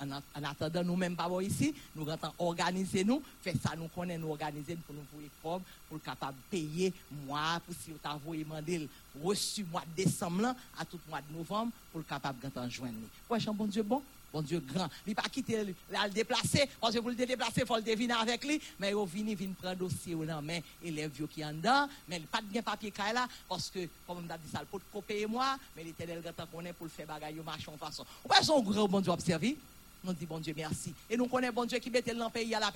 en, en attendant nous même pas ici nous rentrons organiser nous faire ça nous connaît nous organiser pour nous voyer forme pour capable payer moi pour si vous avez demandé reçu mois de décembre à tout mois de novembre pour capable de joindre. Ouais, bon Dieu bon? Bon Dieu grand. Il pas quitter le déplacer, parce que vous le déplacer, il faut le deviner avec lui, mais il vient, vient prendre dossier ou non, mais élève qui en dedans, mais il pas de papier là, parce que, comme on dit ça, il faut copier moi, mais l'éternel gâteau qu'on est pour le faire bagaille, marche en façon. Ou pas son gros bon Dieu observer? Nous dit bon Dieu merci. Et nous connaissons bon Dieu qui mettait dans le pays à la.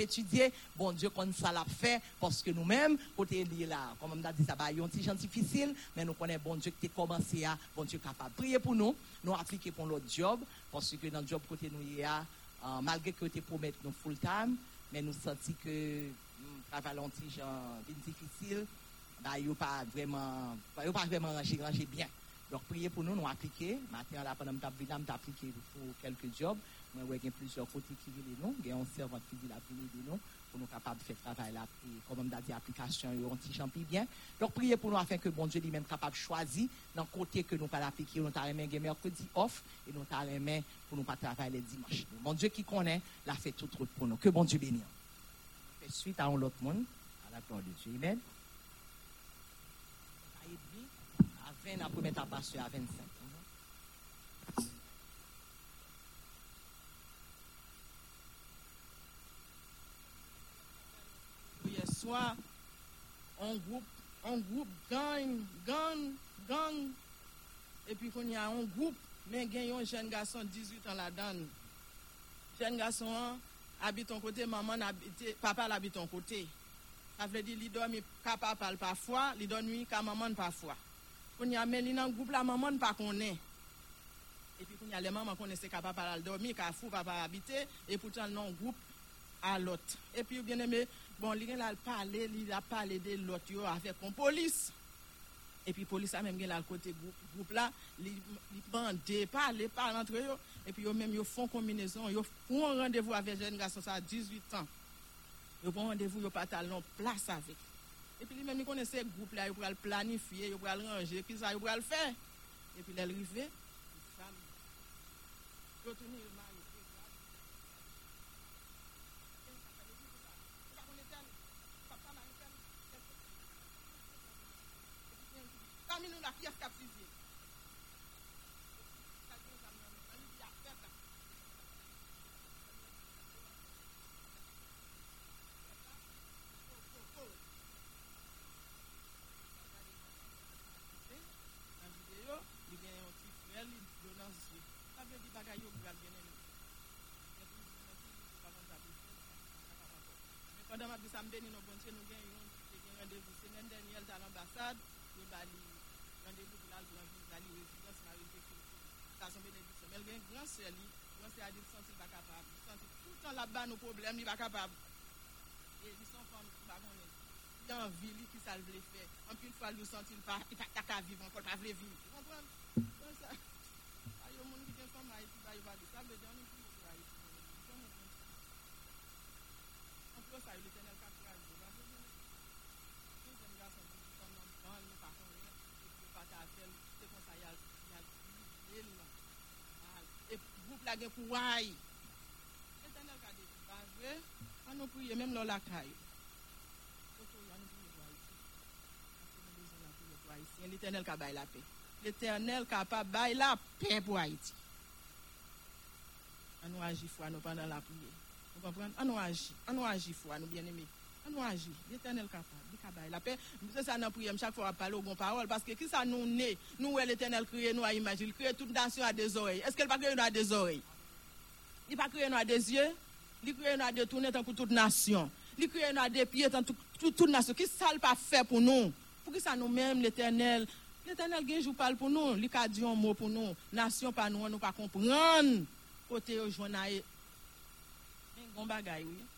Bon Dieu qu'on ça l'a fait parce que nous-mêmes, côté là, comme on a dit ça, va un petit difficile, mais nous connaissons bon Dieu qui a commencé à, bon Dieu capable de prier pour nous, nous appliquer pour notre job, parce que dans le job côté nous, y a, euh, malgré que tu promet nous full time, mais nous sentons que le hum, travail est difficile, bah, il pas vraiment, pas vraiment rangé, rangé bien. Donc, priez pour nous, nous appliquer. Maintenant, là, pendant que nous appliqué pour quelques jobs. Moi, il y a plusieurs côtés qui viennent nous. Il y a un servant pour nous capables de faire travail là. Et comme on a dit, application, il y a un petit champi bien. Donc, priez pour nous afin que bon de choisir dans le côté que nous pas appliquer. Nous avons un mercredi off et nous avons pour nous pas travailler les dimanches. Bon Dieu qui connaît, l'a fait toute route pour nous. Que bon bénisse. Fait suite à un autre monde, à la gloire de Dieu. Amen. À 20, après mettre à passer à 25. swa, an goup, an goup gang, gang, gang, epi kon ya an goup, men gen yon jen gason 18 an la dan. Jen gason an, abit an kote, maman abite, papa l'abit an kote. Afle di li dormi ka papa l pafwa, li dormi ka maman pafwa. Kon ya men li nan goup la maman pa konen. Epi kon ya le maman konen se ka papa l dormi, ka fou papa abite, epi pou tan nan goup alot. Epi ou bien eme, Bon, li gen la l pale, li la pale de lot yo avek kon polis. E pi polis a menm gen la l kote group, group la, li, li bande, pale, pale antre yo. E pi yo menm yo fon kombinezon, yo pon randevou avek jen gason sa 18 an. Yo pon randevou, yo patal non plas avek. E pi li menm yo konese group la, yo pral planifiye, yo pral ranger, ki sa yo pral fe. E pi lel rive, yo touni yo. pami nou la ki es kap suivi. Madame Abdou Samdeni nou bonche nou gen yon, gen yon devou senen den yel dan ambasade, yon bali rendez-vous pour la grand pas tout le temps là-bas nos problèmes, il n'est pas capable. Et ils sont femmes, lui, qui ça faire. En plus, fois, il sent il pas qu'à vivre encore, pas vivre. la gen pou waj. Etenel gade pou bavwe, an nou priye menm lò lakay. Oto yon priye pou Haitien. An nou bezon la priye pou Haitien. L'Etenel ka bay la pe. L'Etenel ka pa bay la pe pou Haitien. An nou aji fwa nou pandan la priye. An nou aji, an nou aji fwa nou bien eme. On nous agit, l'éternel capable la paix. C'est ça, nous prions chaque fois à parler aux bonnes paroles. Parce que qui ça nous naît, nous, l'éternel crée, nous, à imaginer. Il crée toute nation à des oreilles. Est-ce qu'elle va créer nous à des oreilles? Il va créer nous à des yeux. Il crée nous à des tournées tant que toute nation. Il crée nous à des pieds tant que toute nation. Qui ça, pas fait pour nous? Pour que ça nous-mêmes, l'éternel, L'éternel gen jou parle pour nous, li ka di un mot pour nous. Nation pas nous, nous pas comprendre. Côté bagay oui.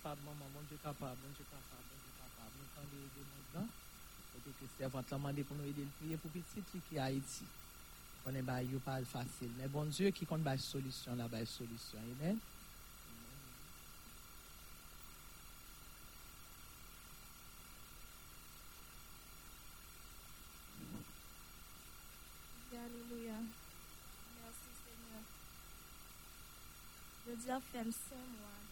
capable, maman, Dieu capable, bon Dieu capable, Dieu capable. Nous aider prier pour petit qui est Haïti. On est pas pas facile. Mais bon Dieu qui compte la solution la solution. Amen. Alléluia. Merci Seigneur. Je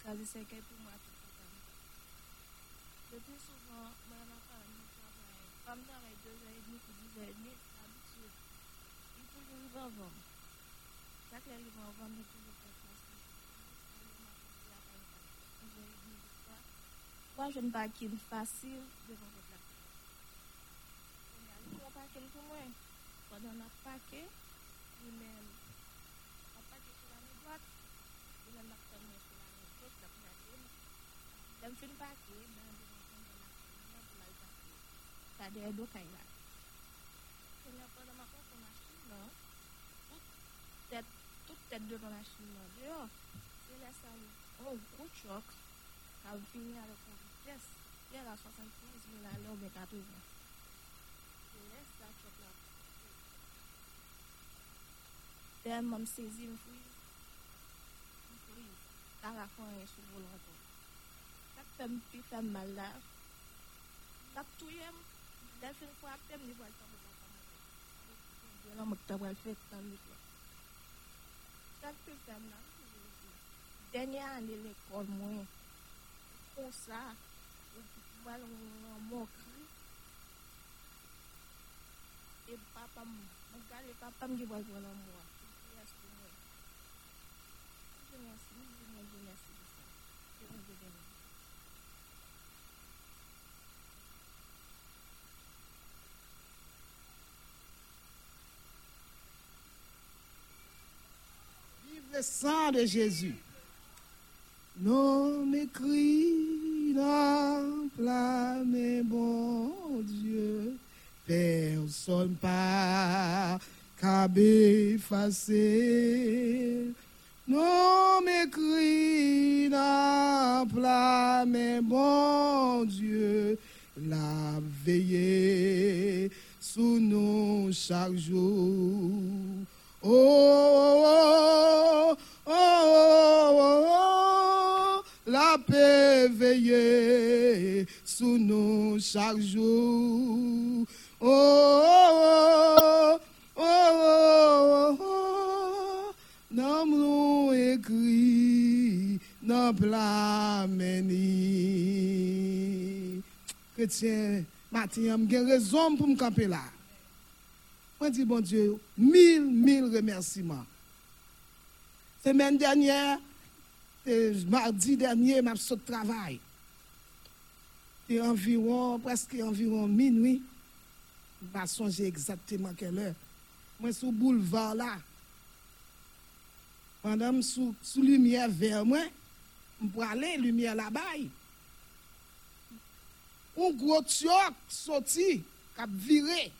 c'est que pour moi tout le temps. Depuis souvent, moi ma femme, nous travaillons. Femme travaille deux heures et demie pour dix heures et demie, habitué. Il faut que j'arrive avant. Chaque arrive avant, mais toujours. Moi, je ne pas qu'il facile devant votre la on a un paquet pour moi. Pendant la paquet, lui-même, Dem fin pake, dan di kon kon kon nan pou mal pake. Sa de edo kay e la. Kon nan kon nan makon kon masjin nan, tout tèt de kon masjin nan. De yo, de la sa li, oh, an kou chok, an vini an le kon vites, de la 75 mil an lò bet atou ven. De les la e chok la. Dem mam sezi m fwi, m fwi, ta la kon yon sou volantou. Me plus fait mal là. Ça tout y est. D'un fin fois, après, me voit le temps de la femme. Je l'ai me t'avoir fait dans le temps. Ça peut faire mal. Dernière année, l'école, moi. Comme ça. Voilà, on m'a cri. Et papa, mon gars, le papa me dit, voilà, voilà, moi. Merci pour moi. Je merci, je merci, je merci de ça. Je vous bénis. Vive le sang de Jésus. Non m'écris n'enflamme, bon Dieu, personne pas qu'à effacer. Non m'écris n'enflamme, bon Dieu, la veillée sous nous chaque jour. Oh, oh, oh, oh, la pe veye sou nou chak jou. Oh, oh, oh, nan mlou ekri nan plameni. Kretien, mati yam gen rezon pou mkape la. Moi, dis bon Dieu, mille, mille remerciements. Semaine dernière, euh, mardi dernier, m'a sauté travail. Et environ, presque environ minuit. Je ne songer exactement quelle heure. Moi, sous boulevard là. Pendant que sous, sous lumière vers moi, je peux aller, lumière là-bas. Un gros tioc sorti, qui a viré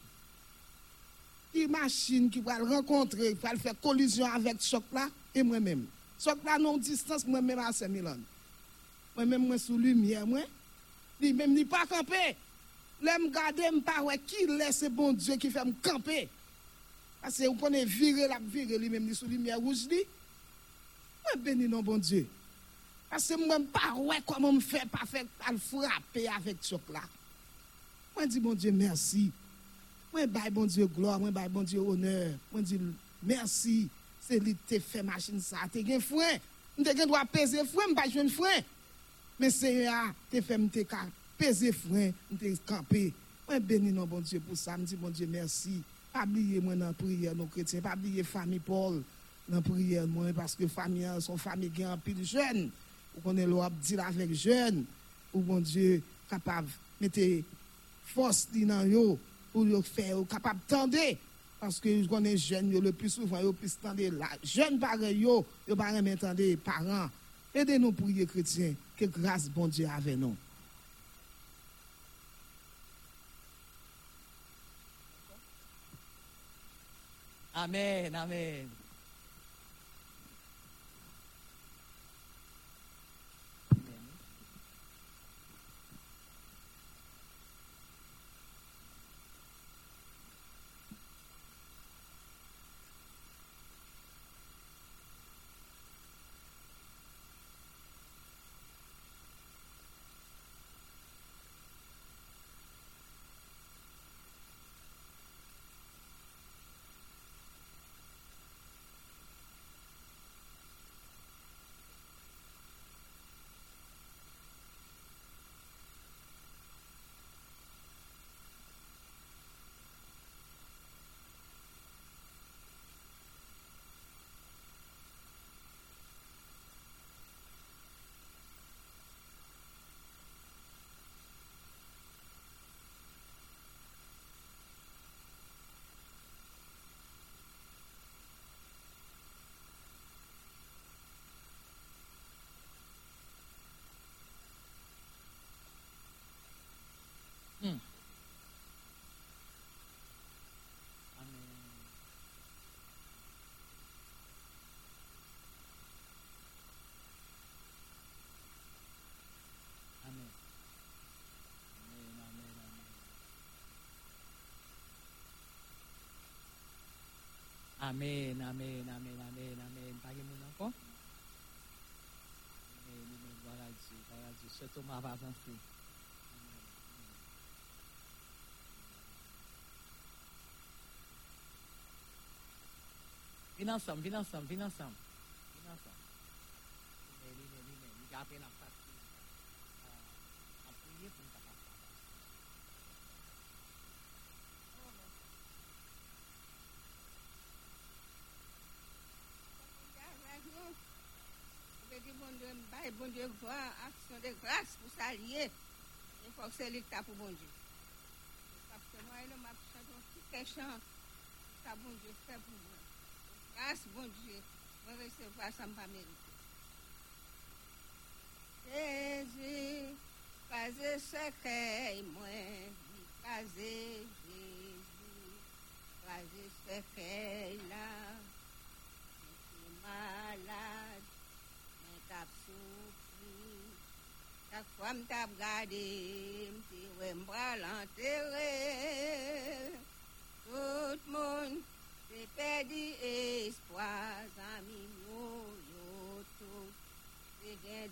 ki machin ki pral renkontre, pral fè kolizyon avèk chok la, e mwen mèm. Chok la non distans mwen mèm a 5 milan. Mwen mèm mwen sou lumiè mwen, li mèm ni pa kampe. Le m gade m pa wè ki lè se bon Diyo ki fè m kampe. Ase ou konen vire lak vire li mèm ni sou lumiè rouj li. Mwen beni non bon Diyo. Ase mwen pa wè koman m fè pa fè pal frape avèk chok la. Mwen di bon Diyo mersi. Mwen bay bon Diyo gloa, mwen bay bon Diyo honor, mwen Diyo mersi, se li te fe machin sa, te gen fwen, mwen te gen dwa peze fwen, mwen bay jwen fwen. Men se ya, te fe mwen te ka peze fwen, mwen te kampe. Mwen beni nan bon Diyo pou sa, mwen di bon Diyo mersi. Pabliye mwen nan priye nou kretien, pabliye fami Paul nan priye mwen, paske fami an, son fami gen an pil jen. Ou konen lo ap dil avek jen, ou bon Diyo kapav mette fos li nan yo, pour yo faire ou capable tendre parce que je connais jeune yo le plus souvent yo plus tendre la jeune pareil yo yo pas même tendre parents aidez-nous prier chrétiens que grâce bon Dieu avec nous amen. Amen. Amen. Amen, amen, amen. Amen, amen, amen, amen, amen. Pas de monde encore? Amen, amen. Gloire à Dieu, gloire à Dieu. Surtout ma va ensemble, vin ensemble, bon Dieu vend action de grâce pour s'allier. Il faut que c'est lui qui pour bon Dieu. Parce que moi, il m'a chanté un petit chant. Ça, bon Dieu, fait pour moi. Grâce, bon Dieu, je vais recevoir, ça ne pas mériter. Jésus, fazer secret, moi, fazer Jésus, fazer secret là, je suis malade, mais t'as Chaque fois t'as regardé, m'ti m'bras l'enterrer. Tout le monde s'est perdu espoir, yo, tout. C'est gain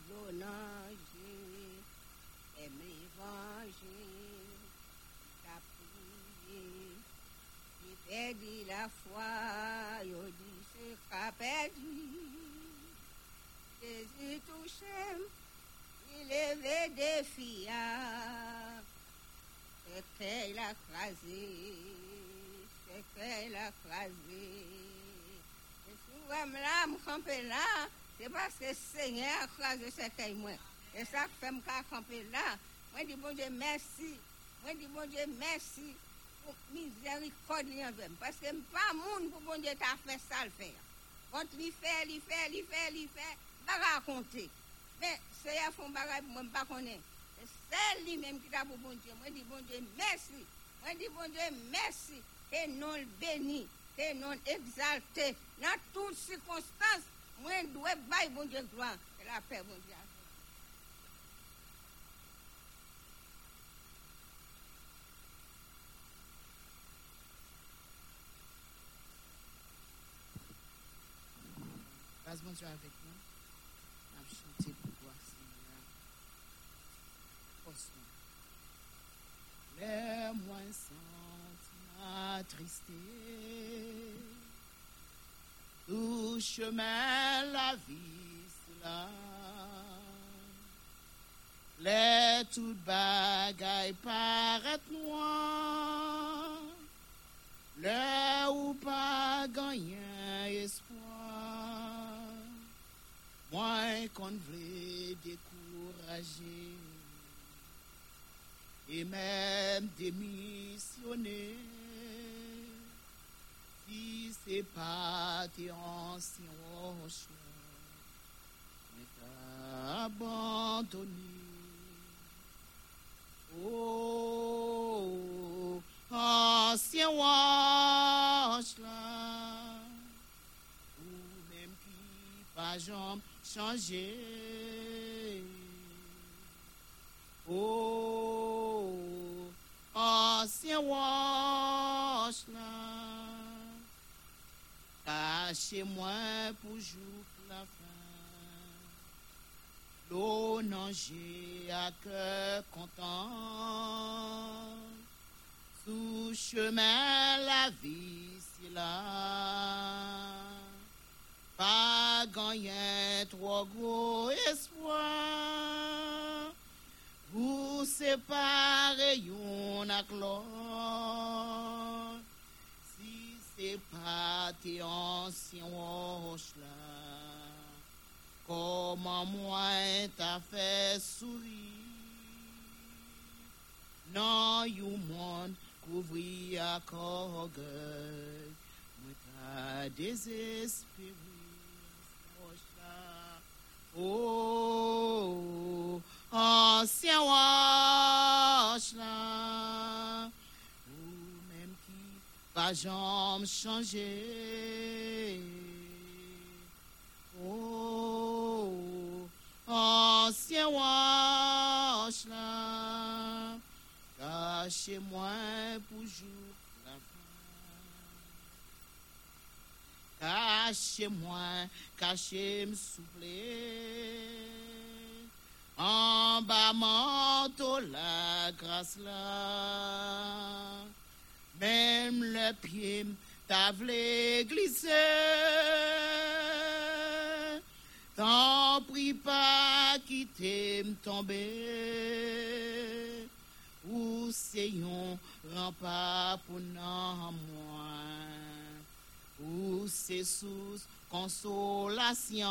aime l'évangile, t'as prié. J'ai perdu la foi, yo dit c'est pas perdu. Jésus il est des filles. C'est qu'elle a crasé, c'est qu'elle a crasé. Et souvent, là, me camper là, c'est parce que le Seigneur a crasé ce qu'elle moi. Et ça fait me camper là. Moi, dis bon Dieu, merci. Moi, dis bon Dieu, merci pour miséricorde envers Parce que pas monde pour bon Dieu t'a fait ça le faire. Quand il fait, il fait, il fait, il fait, pas raconter. C'est à fond pour moi pas. C'est lui-même qui t'a pour bon Dieu. Moi dis bon Dieu merci. Moi dis bon Dieu merci. Et non béni, et non exalté. Dans toutes circonstances, moi dois bailler bon Dieu gloire. La paix bon Dieu. Grâce bon Dieu avec nous. On a chanté pour toi, Seigneur. Force-nous. Les moins sentiments rester. Tout chemin la vie c'est là. Les toutes bagailles paraissent noires. Le ou pas gagner espoir. Moins qu'on veut décourager. Et même démissionner. Si c'est pas tes anciens roches, mais t'as abandonné. Oh, ancien roche là, ou même qui pas jamais changé. Oh, ancien cachez-moi pour jour la fin. L'eau nager à cœur content. Sous chemin la vie c'est là. Pas gagner trop gros espoir. Vous séparez yon ak l'autre. Si c'est pas tes anciens roches là. Comment moi t'as fait sourire? Non, you monde couvri à orgueil Moi t'as désespéré roche là. Oh, ancien roche là Ou même qui pas jamais changé Oh, ancien roche là, cachez-moi pour jour la fin. Cachez-moi, cachez me souffler. En bas manteau la grâce là. Même le pied t'a glisser. T'en prie pas quitter me tomber. Ou c'est yon rempart pour non moins. Ou c'est sous consolation.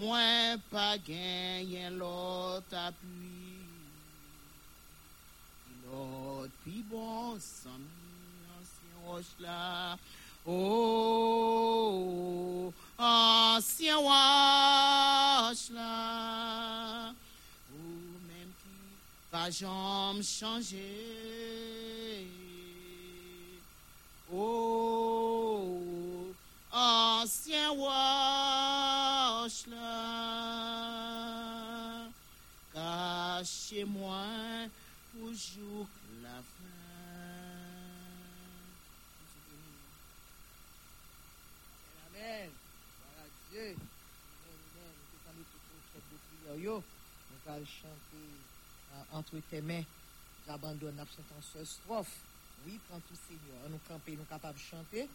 Moins pas gagner l'autre appui. L'autre puis bon sans ancien roche là. Oh, ancien roche là. Ou même qui va jamais changer. Oh, ancien roche là. Cachez-moi pour jour la fin. Amen. Voilà Dieu. Amen, amen. Nous sommes tous chef de prière. Nous allons chanter euh, entre tes mains. J'abandonne la chanson seule strophe. Oui, prends tout Seigneur. Nous camper, nous capables de chanter.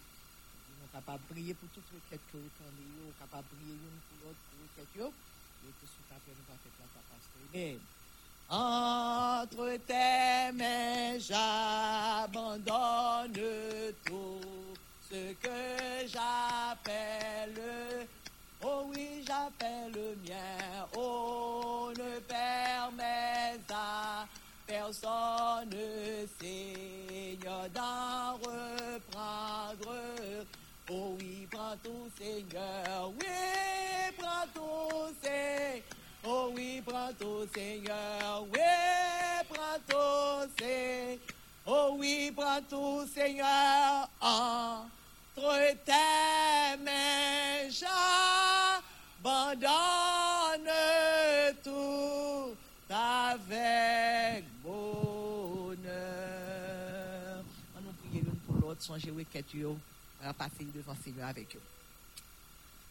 Nous capables de prier pour toute requête que vous tendez. Nous capables de prier une pour l'autre pour requête. yo. Et tout ce après, nous allons faire place à pasteur. Amen. Entre tes mains, j'abandonne tout ce que j'appelle. Oh oui, j'appelle le mien. Oh, ne permets à personne, Seigneur. Oui, prends tout, Seigneur. Oh oui, prends tout, Seigneur. Oui, prends tout, Seigneur. Oh oui, prends tout, Seigneur. Entre tes mains, j'abandonne tout avec bonheur. On nous prie l'une pour l'autre, songez requête, on va passer devant le Seigneur avec eux.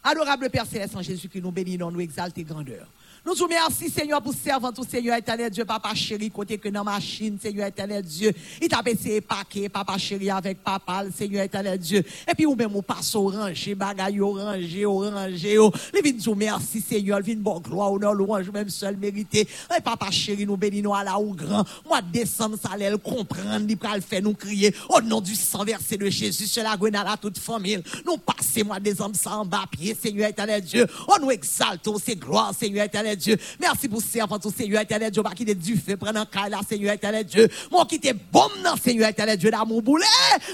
Adorable Père Céleste en Jésus-Christ, nous bénissons, nous exaltons grandeur. Nous vous remercions, Seigneur, pour servant tout Seigneur éternel Dieu, papa chéri, côté que dans ma machine, Seigneur éternel Dieu, il t'a baissé paquet, papa chéri, avec papa, le Seigneur éternel Dieu. Et puis, ou même, ou passe orange, bagaille orange, orange, oh. Les vins nous merci, Seigneur, vins bon gloire, honneur, louange, même seul mérité. Et papa chéri, nous bénissons à la ou grand. Moi, décembre, ça allait comprendre, il le faire nous crier, au nom du sang versé de Jésus, sur la grenade à toute famille. Nous passons, moi, décembre, ça en bas pied, Seigneur éternel Dieu. On nous exaltons, c'est gloire, Seigneur éternel Dieu. Merci pour servant tout Seigneur éternel Dieu, qui du feu, prendre un cas là, Seigneur éternel Dieu. Mon qui était bon non, Seigneur éternel Dieu d'amour boulet.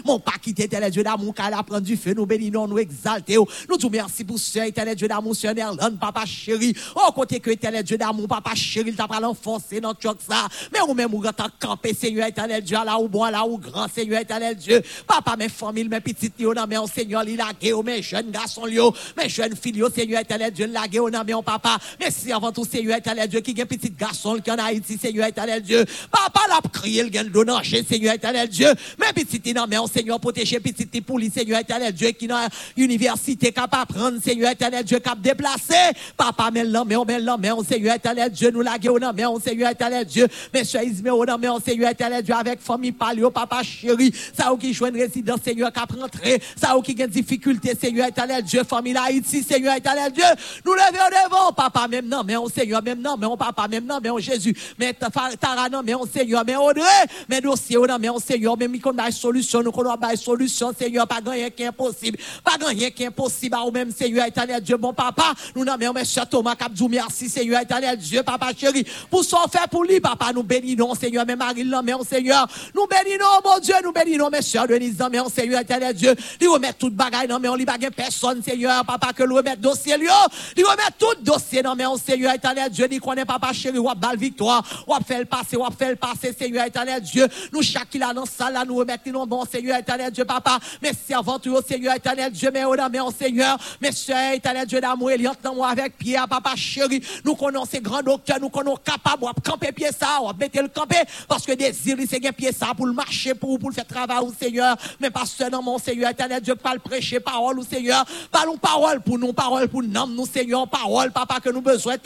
Mon pas qui était éternel Dieu d'amour, car là, prendre du feu, nous bénissons, nous exaltons. Nous disons merci pour ce éternel Dieu d'amour, Seigneur Nerland, papa chéri. Oh, côté que éternel Dieu d'amour, papa chéri, il t'a pas l'enfoncer dans tout ça. Mais ou même, ou quand campé, Seigneur éternel Dieu, là où bon, là où grand, Seigneur éternel Dieu. Papa, mes familles, mes petites, non, mais on Seigneur, il a mes jeunes garçons, mes jeunes filles, Seigneur éternel Dieu, la gué, non, mais on papa. Merci avant tout, Seigneur éternel Dieu, qui est petit garçon qui en Haïti, Seigneur éternel Dieu. Papa l'a crié, le gain de Seigneur éternel Dieu. Mais petit, non, mais on Seigneur, protéger petit pour lui, Seigneur éternel Dieu, qui dans l'université, capable prendre, Seigneur éternel Dieu, cap déplacer. Papa, mais là, mais on, mais là, mais on, Seigneur éternel Dieu, nous la non, mais on, Seigneur éternel Dieu. Monsieur Ismé, non, mais on, Seigneur éternel Dieu, avec famille palio, papa chéri. Ça ou qui joue une résidence, Seigneur, cap rentrer. Ça ou qui a difficulté, Seigneur éternel Dieu, famille Haïti, Seigneur éternel Dieu. Nous levons devant, papa, même non, mais on, Seigneur, même non, mais on papa, même non, mais on Jésus, mais Tara non, mais on Seigneur, mais Audrey, mais dossier, non, mais on Seigneur, mais qu'on a solution, nous qu'on a solution, Seigneur, pas rien qui est impossible, pas rien qui est impossible, ou même Seigneur éternel Dieu, bon papa, nous non, mais on met Thomas Capdou, merci Seigneur éternel Dieu, papa chéri, pour son fait pour lui, papa, nous bénissons, Seigneur, mais Marie, non, mais on Seigneur, nous bénissons, mon Dieu, nous bénissons, mes soeurs, Denise, non, mais on Seigneur éternel Dieu, lui remettre toute bagaille, non, mais on lui bague personne, Seigneur, papa, que nous remettre dossier, lui, lui tout dossier, non, mais on Seigneur éternel Dieu, dit qu'on est papa chéri, ou bal victoire, ou fait le passer, ou fait le passer, Seigneur éternel Dieu. Nous, qui là dans salle, nous remettons bon, Seigneur éternel Dieu, papa. Mais servant, au Seigneur éternel Dieu, mais au mais Seigneur, mais Seigneur éternel Dieu d'amour, et dans moi avec Pierre, papa chéri. Nous connaissons ces grands docteurs, nous connaissons capables, de camper pied ça, ou mettre le camper, parce que désir, c'est bien pied ça, pour le marcher, pour, pour le faire travail, au Seigneur. Mais pas seulement, mon Seigneur éternel Dieu, pas le prêcher, parole, au Seigneur. Parlons parole pour nous, parole pour nous, nous, Seigneur, parole, papa, que nous besoin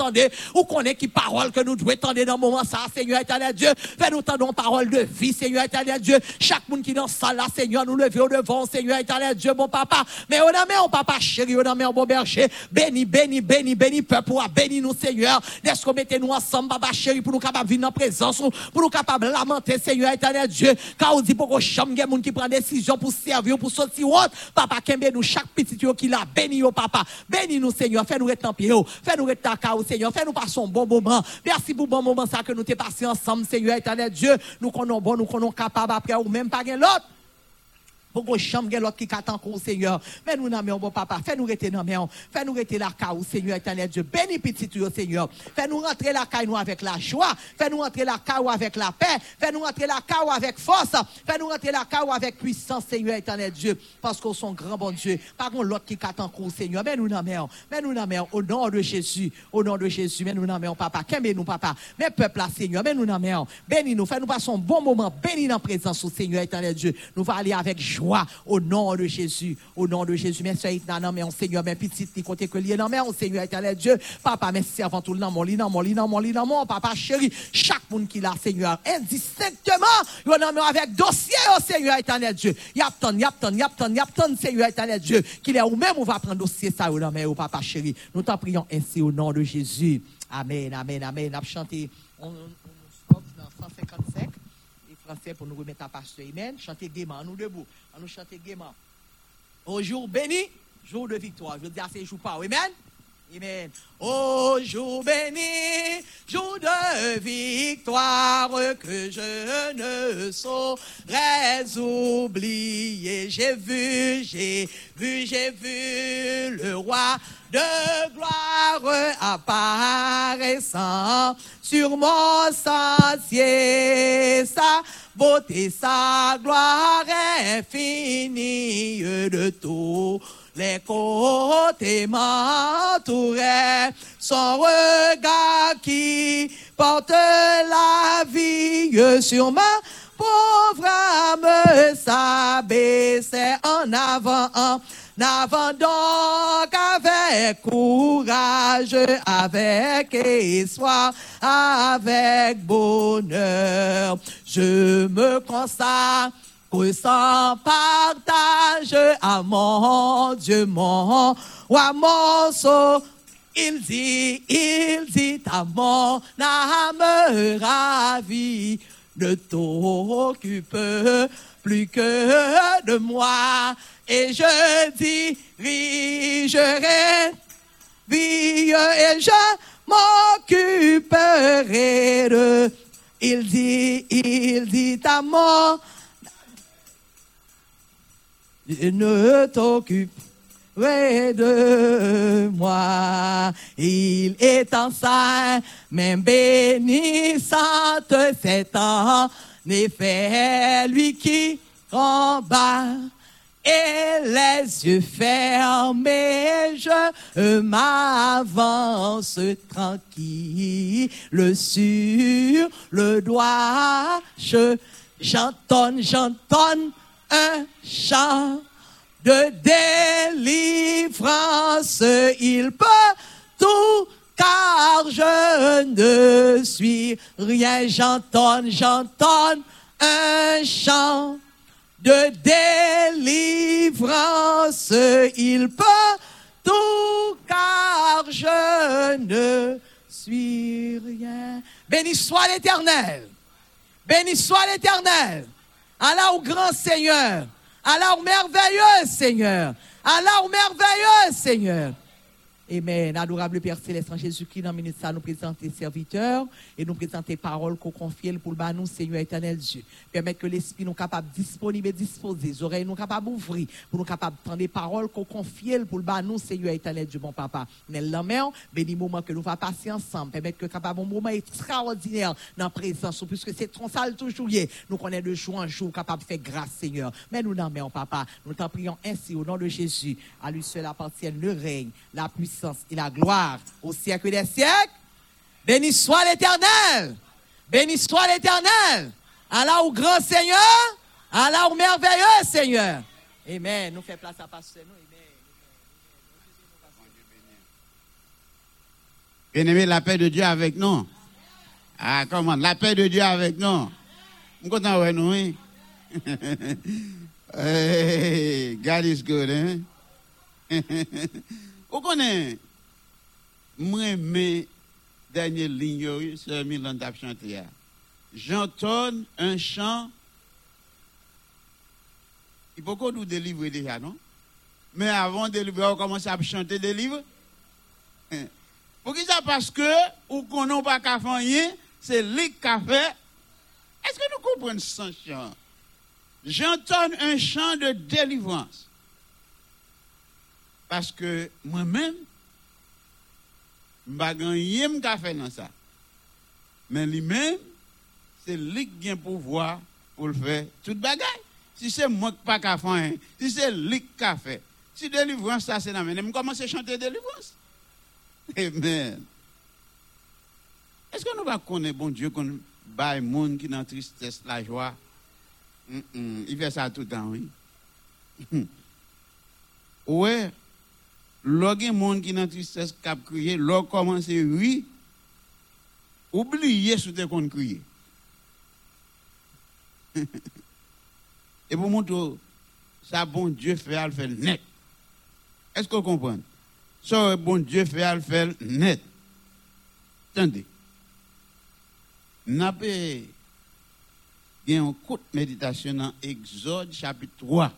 ou connaît qui parole que nous devons entendre dans le moment ça, Seigneur éternel Dieu. Fais-nous entendre parole de vie, Seigneur éternel Dieu. Chaque monde qui est dans ça là, Seigneur, nous lever au devant, Seigneur éternel Dieu, mon papa. Mais on a mis on papa chéri, on a mis bon berger. Béni, béni, béni, béni, peuple, béni nous, Seigneur. Laisse qu'on mette nous ensemble, papa chéri, pour nous capables de venir en présence, pour nous capables de lamenter, Seigneur éternel Dieu. Car on dit pour qu'on chambre, il y a qui prend décision pour servir, pour sortir autre. Papa, qu'aime nous chaque petit qui l'a béni, papa. Béni nous, Seigneur. Fais-nous être en pied, fais-nous être en Seigneur. Fais-nous passer un bon moment. Merci pour bon moment que nous t'es passé ensemble, Seigneur éternel Dieu. Nous connaissons bon, nous connaissons capable après ou même pas l'autre pour chambre l'autre qui attend au Seigneur. Mais nous n'avons bon papa, fais-nous rester dans maison, fais-nous rester la caille, Seigneur éternel Dieu. Bénis petit au Seigneur. Fais-nous rentrer la caille nous avec la joie, fais-nous rentrer la caille avec la paix, fais-nous rentrer la caille avec force, fais-nous rentrer la caille avec puissance, Seigneur éternel Dieu, parce qu'on sont grand bon Dieu. Par contre, l'autre qui attend au Seigneur. Mais nous n'avons, mais nous n'avons, au nom de Jésus, au nom de Jésus, mais nous n'avons papa, qu'aimez nous papa, mais peuple Seigneur, mais nous n'avons, bénis nous, fais-nous passer un bon moment, bénis dans présence au Seigneur éternel Dieu. Nous allons aller avec joie au nom de Jésus. Au nom de Jésus. Merci, non, mais on Seigneur, mais petit, ni côté que lié, non, mais on Seigneur éternel Dieu. Papa, merci avant tout, non, mon lit, mon lit, non, mon lit, non, mon papa chéri. Chaque monde qui l'a, Seigneur, indistinctement, il non, avec dossier au Seigneur éternel Dieu. Yapton, yapton, yapton, yapton, Seigneur éternel Dieu. Qu'il est ou même, on va prendre dossier ça, non, mais au papa chéri. Nous t'en prions ainsi au nom de Jésus. Amen, amen, amen. On on, on, on, dans 155 français pour nous remettre à pasteur. Amen. Chanter gaiement, nous debout. Nous chanter gaiement. Au jour béni, jour de victoire. Je dis à ces jours pas. Amen. Amen. Au jour béni, jour de victoire que je ne saurais oublier. J'ai vu, j'ai vu, j'ai vu le roi de gloire apparaissant sur mon sentier. Beauté, sa gloire infinie de tout les côtés. M'entouraient, son regard qui porte la vie sur ma pauvre âme s'abaissait en avant N'avant donc avec courage, avec espoir, avec bonheur, je me consacre sans partage à mon Dieu, mon roi, mon. Il dit, il dit à mon âme ravie, ne t'occupe plus que de moi. Et je dirigerai vie et je m'occuperai de. Il dit, il dit à mon ne t'occupe de moi. Il est enceint, même bénissante c'est en effet lui qui combat. Et les yeux fermés, je m'avance tranquille sur le doigt. Je, j'entonne, j'entonne un chant de délivrance. Il peut tout car je ne suis rien. J'entonne, j'entonne un chant de délivrance. Il peut tout car je ne suis rien. Béni soit l'Éternel. Béni soit l'Éternel. Allah au grand Seigneur. Allah au merveilleux Seigneur. Allah au merveilleux Seigneur. Amen. Adorable Père Céleste Jésus-Christ, dans minute ça, nous présenter serviteurs et nous présenter paroles qu'on confie pour le nous, Seigneur éternel Dieu. Permettre que l'esprit nous capable disponible et disposer, les oreilles nous capables d'ouvrir pour nous capables d'entendre des paroles qu'on confie pour le nous, Seigneur éternel Dieu, mon papa. Nous l'amène, béni moment que nous va passer ensemble, permettre que capable un moment extraordinaire dans la présence, puisque c'est trop sale toujours Nous connaissons de jour en jour capable de faire grâce, Seigneur. Mais nous n'en papa. Nous t'en prions ainsi au nom de Jésus. À lui seul appartient le règne, la puissance et la gloire au siècle des siècles. Béni soit l'Éternel. Béni soit l'Éternel. Allah au grand Seigneur. Allah au merveilleux Seigneur. Amen. Nous faisons place à pasteur. Bien-aimé, la paix de Dieu avec nous. Ah, comment? La paix de Dieu avec nous. Je content de nous. Hein? hey, God is good, hein? Vous connaissez, moi, mes dernières lignes, c'est Milan t'a chanté. J'entends un chant. Il faut qu'on nous délivre déjà, non? Mais avant de délivrer, on commence à chanter des livres. Pour qui ça? Parce que, ou qu'on n'a pas qu'à faire c'est lui qui a fait. Est-ce que nous comprenons ce chant? J'entends un chant de délivrance. Parce que moi-même, je ne pas fait dans ça. Mais lui-même, c'est lui qui a le pouvoir pour le faire tout bagaille. Si c'est moi qui pas qu'à faire, si c'est lui qui a fait. Si délivrance, ça c'est dans Je commence à chanter délivrance. Amen. Est-ce que nous va connaître bon Dieu qu'on bat le monde qui dans la tristesse, la joie? Il fait ça tout le temps, oui. ouais. Lorsqu'un monde qui dans tristesse cap crier, l'or commence oui. Oubliez ce qu'on crier. Et pour montrer ça bon Dieu fait le net. Est-ce que vous comprenez? Ça bon Dieu fait le net. Attendez. N'a pas un coup de méditation dans Exode chapitre 3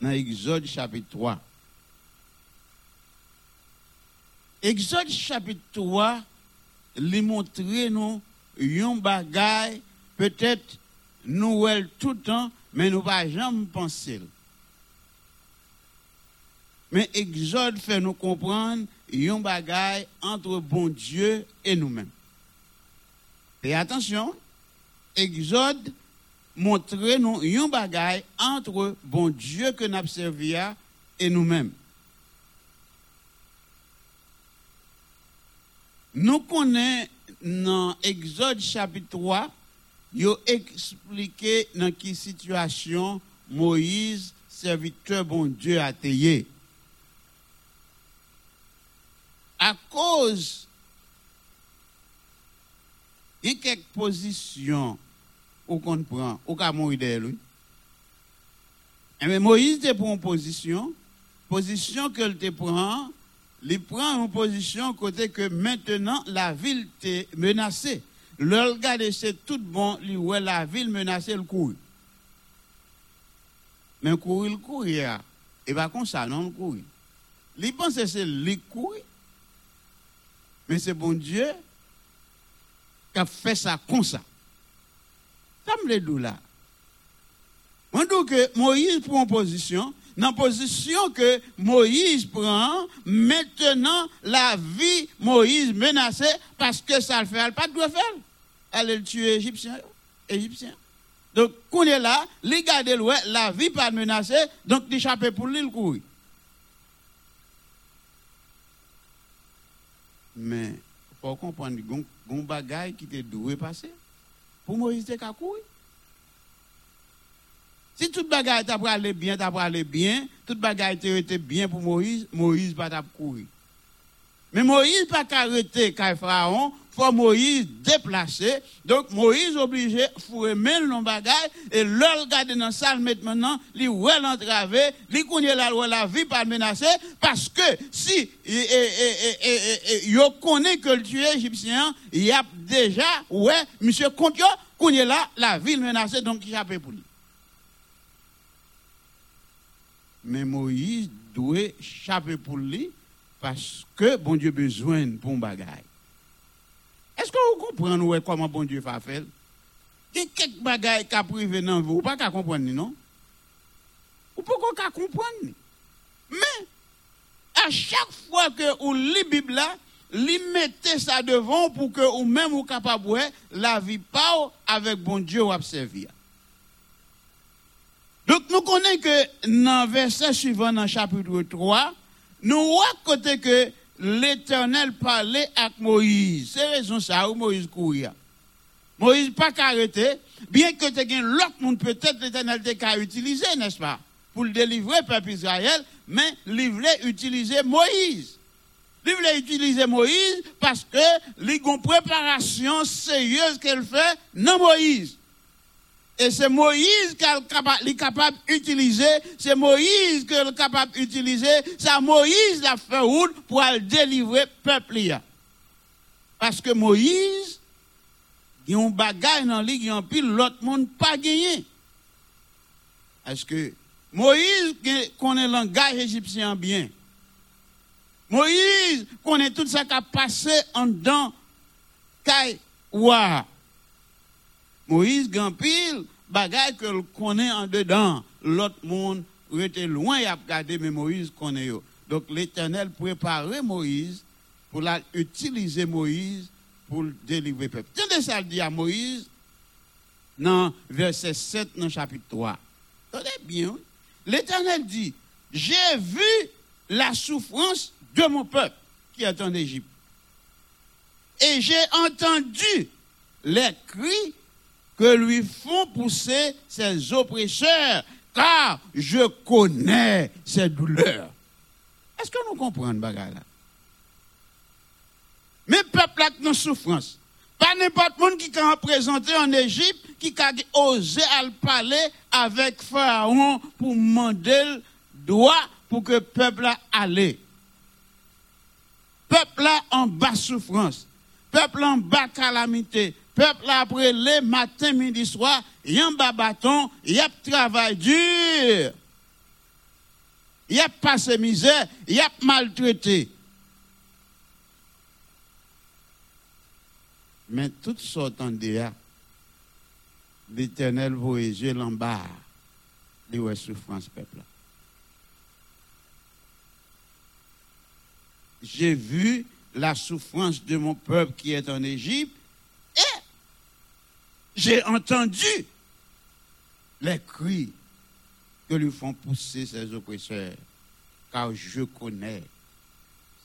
dans Exode chapitre 3. Exode chapitre 3, lui montre nous un bagay, peut-être nous tout le temps, mais nous pas jamais penser. Mais Exode fait nous comprendre un bagay entre bon Dieu et nous-mêmes. Et attention, Exode montrer nous un bagay entre bon Dieu que nous servi et nous-mêmes. Nous connaissons dans Exode chapitre 3, il expliqué dans quelle situation Moïse serviteur bon Dieu a tayé. À cause a quelques positions qu'on prend, où qu'on mourir de lui. Mais Moïse te prend une position, position que te prend, il prend une position côté que maintenant la ville est menacée. Le regarde c'est tout bon, lui ouais la ville menacée le court. Mais courir le courir, et pas comme ça non le courir. Il pense que c'est le courir. Mais c'est bon Dieu qui a fait ça comme ça. Ça me le. On dit que Moïse prend position, dans position que Moïse prend, maintenant la vie Moïse menacée parce que ça le fait, elle pas de faire. Elle le tuer Égyptien, Égyptien. Donc, qu'on est là, les gars de la vie pas menacée, donc d'échapper pour lui le courir. Mais, faut comprendre, il y a qui était doué passer. Pour Moïse, qu'à courir. Si tout bagage t'a aller bien, t'a aller bien, tout bagage était bien pour Moïse, Moïse pas t'a courir. Mais Moïse pas arrêter quand Pharaon, faut Moïse déplacer. Donc Moïse obligé fourrer même le bagage et le regarder dans salle maintenant, lui ouais l'entravé, lui connaît la loi la vie pas menacée parce que si yo connaît que le tueur égyptien, il y a déjà ouais monsieur Kontio connaît là la ville menacée donc il a pour lui. Mais Moïse doit échapper pour lui parce que bon Dieu besoin pour un bagage. Est-ce que vous comprenez comment bon Dieu va faire? Il y a quelques bagages qui privé dans vous, vous pas qu'à comprendre, non? Vous pouvez pas comprendre? Mais, à chaque fois que vous lisez la Bible li mettez ça devant pour que vous même vous capable la vie pas avec bon Dieu ou. Donc nous connaissons que dans le verset suivant dans le chapitre 3, nous côté que l'Éternel parlait avec Moïse. C'est raison ça où Moïse courir. Moïse pas arrêté, bien que tu aies l'autre monde peut-être l'Éternel t'a utilisé, n'est-ce pas, pour le délivrer peuple Israël, mais il voulait utiliser Moïse. Il voulait utiliser Moïse parce que une préparation sérieuse qu'elle fait non Moïse. Et c'est Moïse qui est capable d'utiliser, c'est Moïse qui est capable d'utiliser, c'est Moïse qui a fait route pour délivrer le peuple. Parce que Moïse, il y a un bagage dans lui, il y a un pile, l'autre monde pas gagné. Parce que Moïse connaît le langage égyptien bien. Moïse connaît tout ça qui a passé en dedans, Moïse pile bagay que le connaît en dedans. L'autre monde était loin et a regardé, mais Moïse connaît. Donc l'Éternel préparait Moïse pour utiliser Moïse pour délivrer le peuple. Tenez ça dit à Moïse dans verset 7 dans chapitre 3. Tenez bien. L'Éternel dit, j'ai vu la souffrance de mon peuple qui est en Égypte. Et j'ai entendu les cris que lui font pousser ses oppresseurs, car je connais ses douleurs. Est-ce que nous comprenons bagarre là? Mais peuple a dans souffrance. Pas n'importe qui qui a représenté en Égypte, qui a osé parler avec Pharaon pour demander droit pour que le peuple allait. Peuple là en bas souffrance. Peuple en bas calamité peuple après le matin, midi, soir, y bas bâton, y a travail dur. Y a passé misère, y a maltraité. Mais tout sortes en l'éternel voyage en bas, de souffrance peuple. J'ai vu la souffrance de mon peuple qui est en Égypte j'ai entendu les cris que lui font pousser ses oppresseurs, car je connais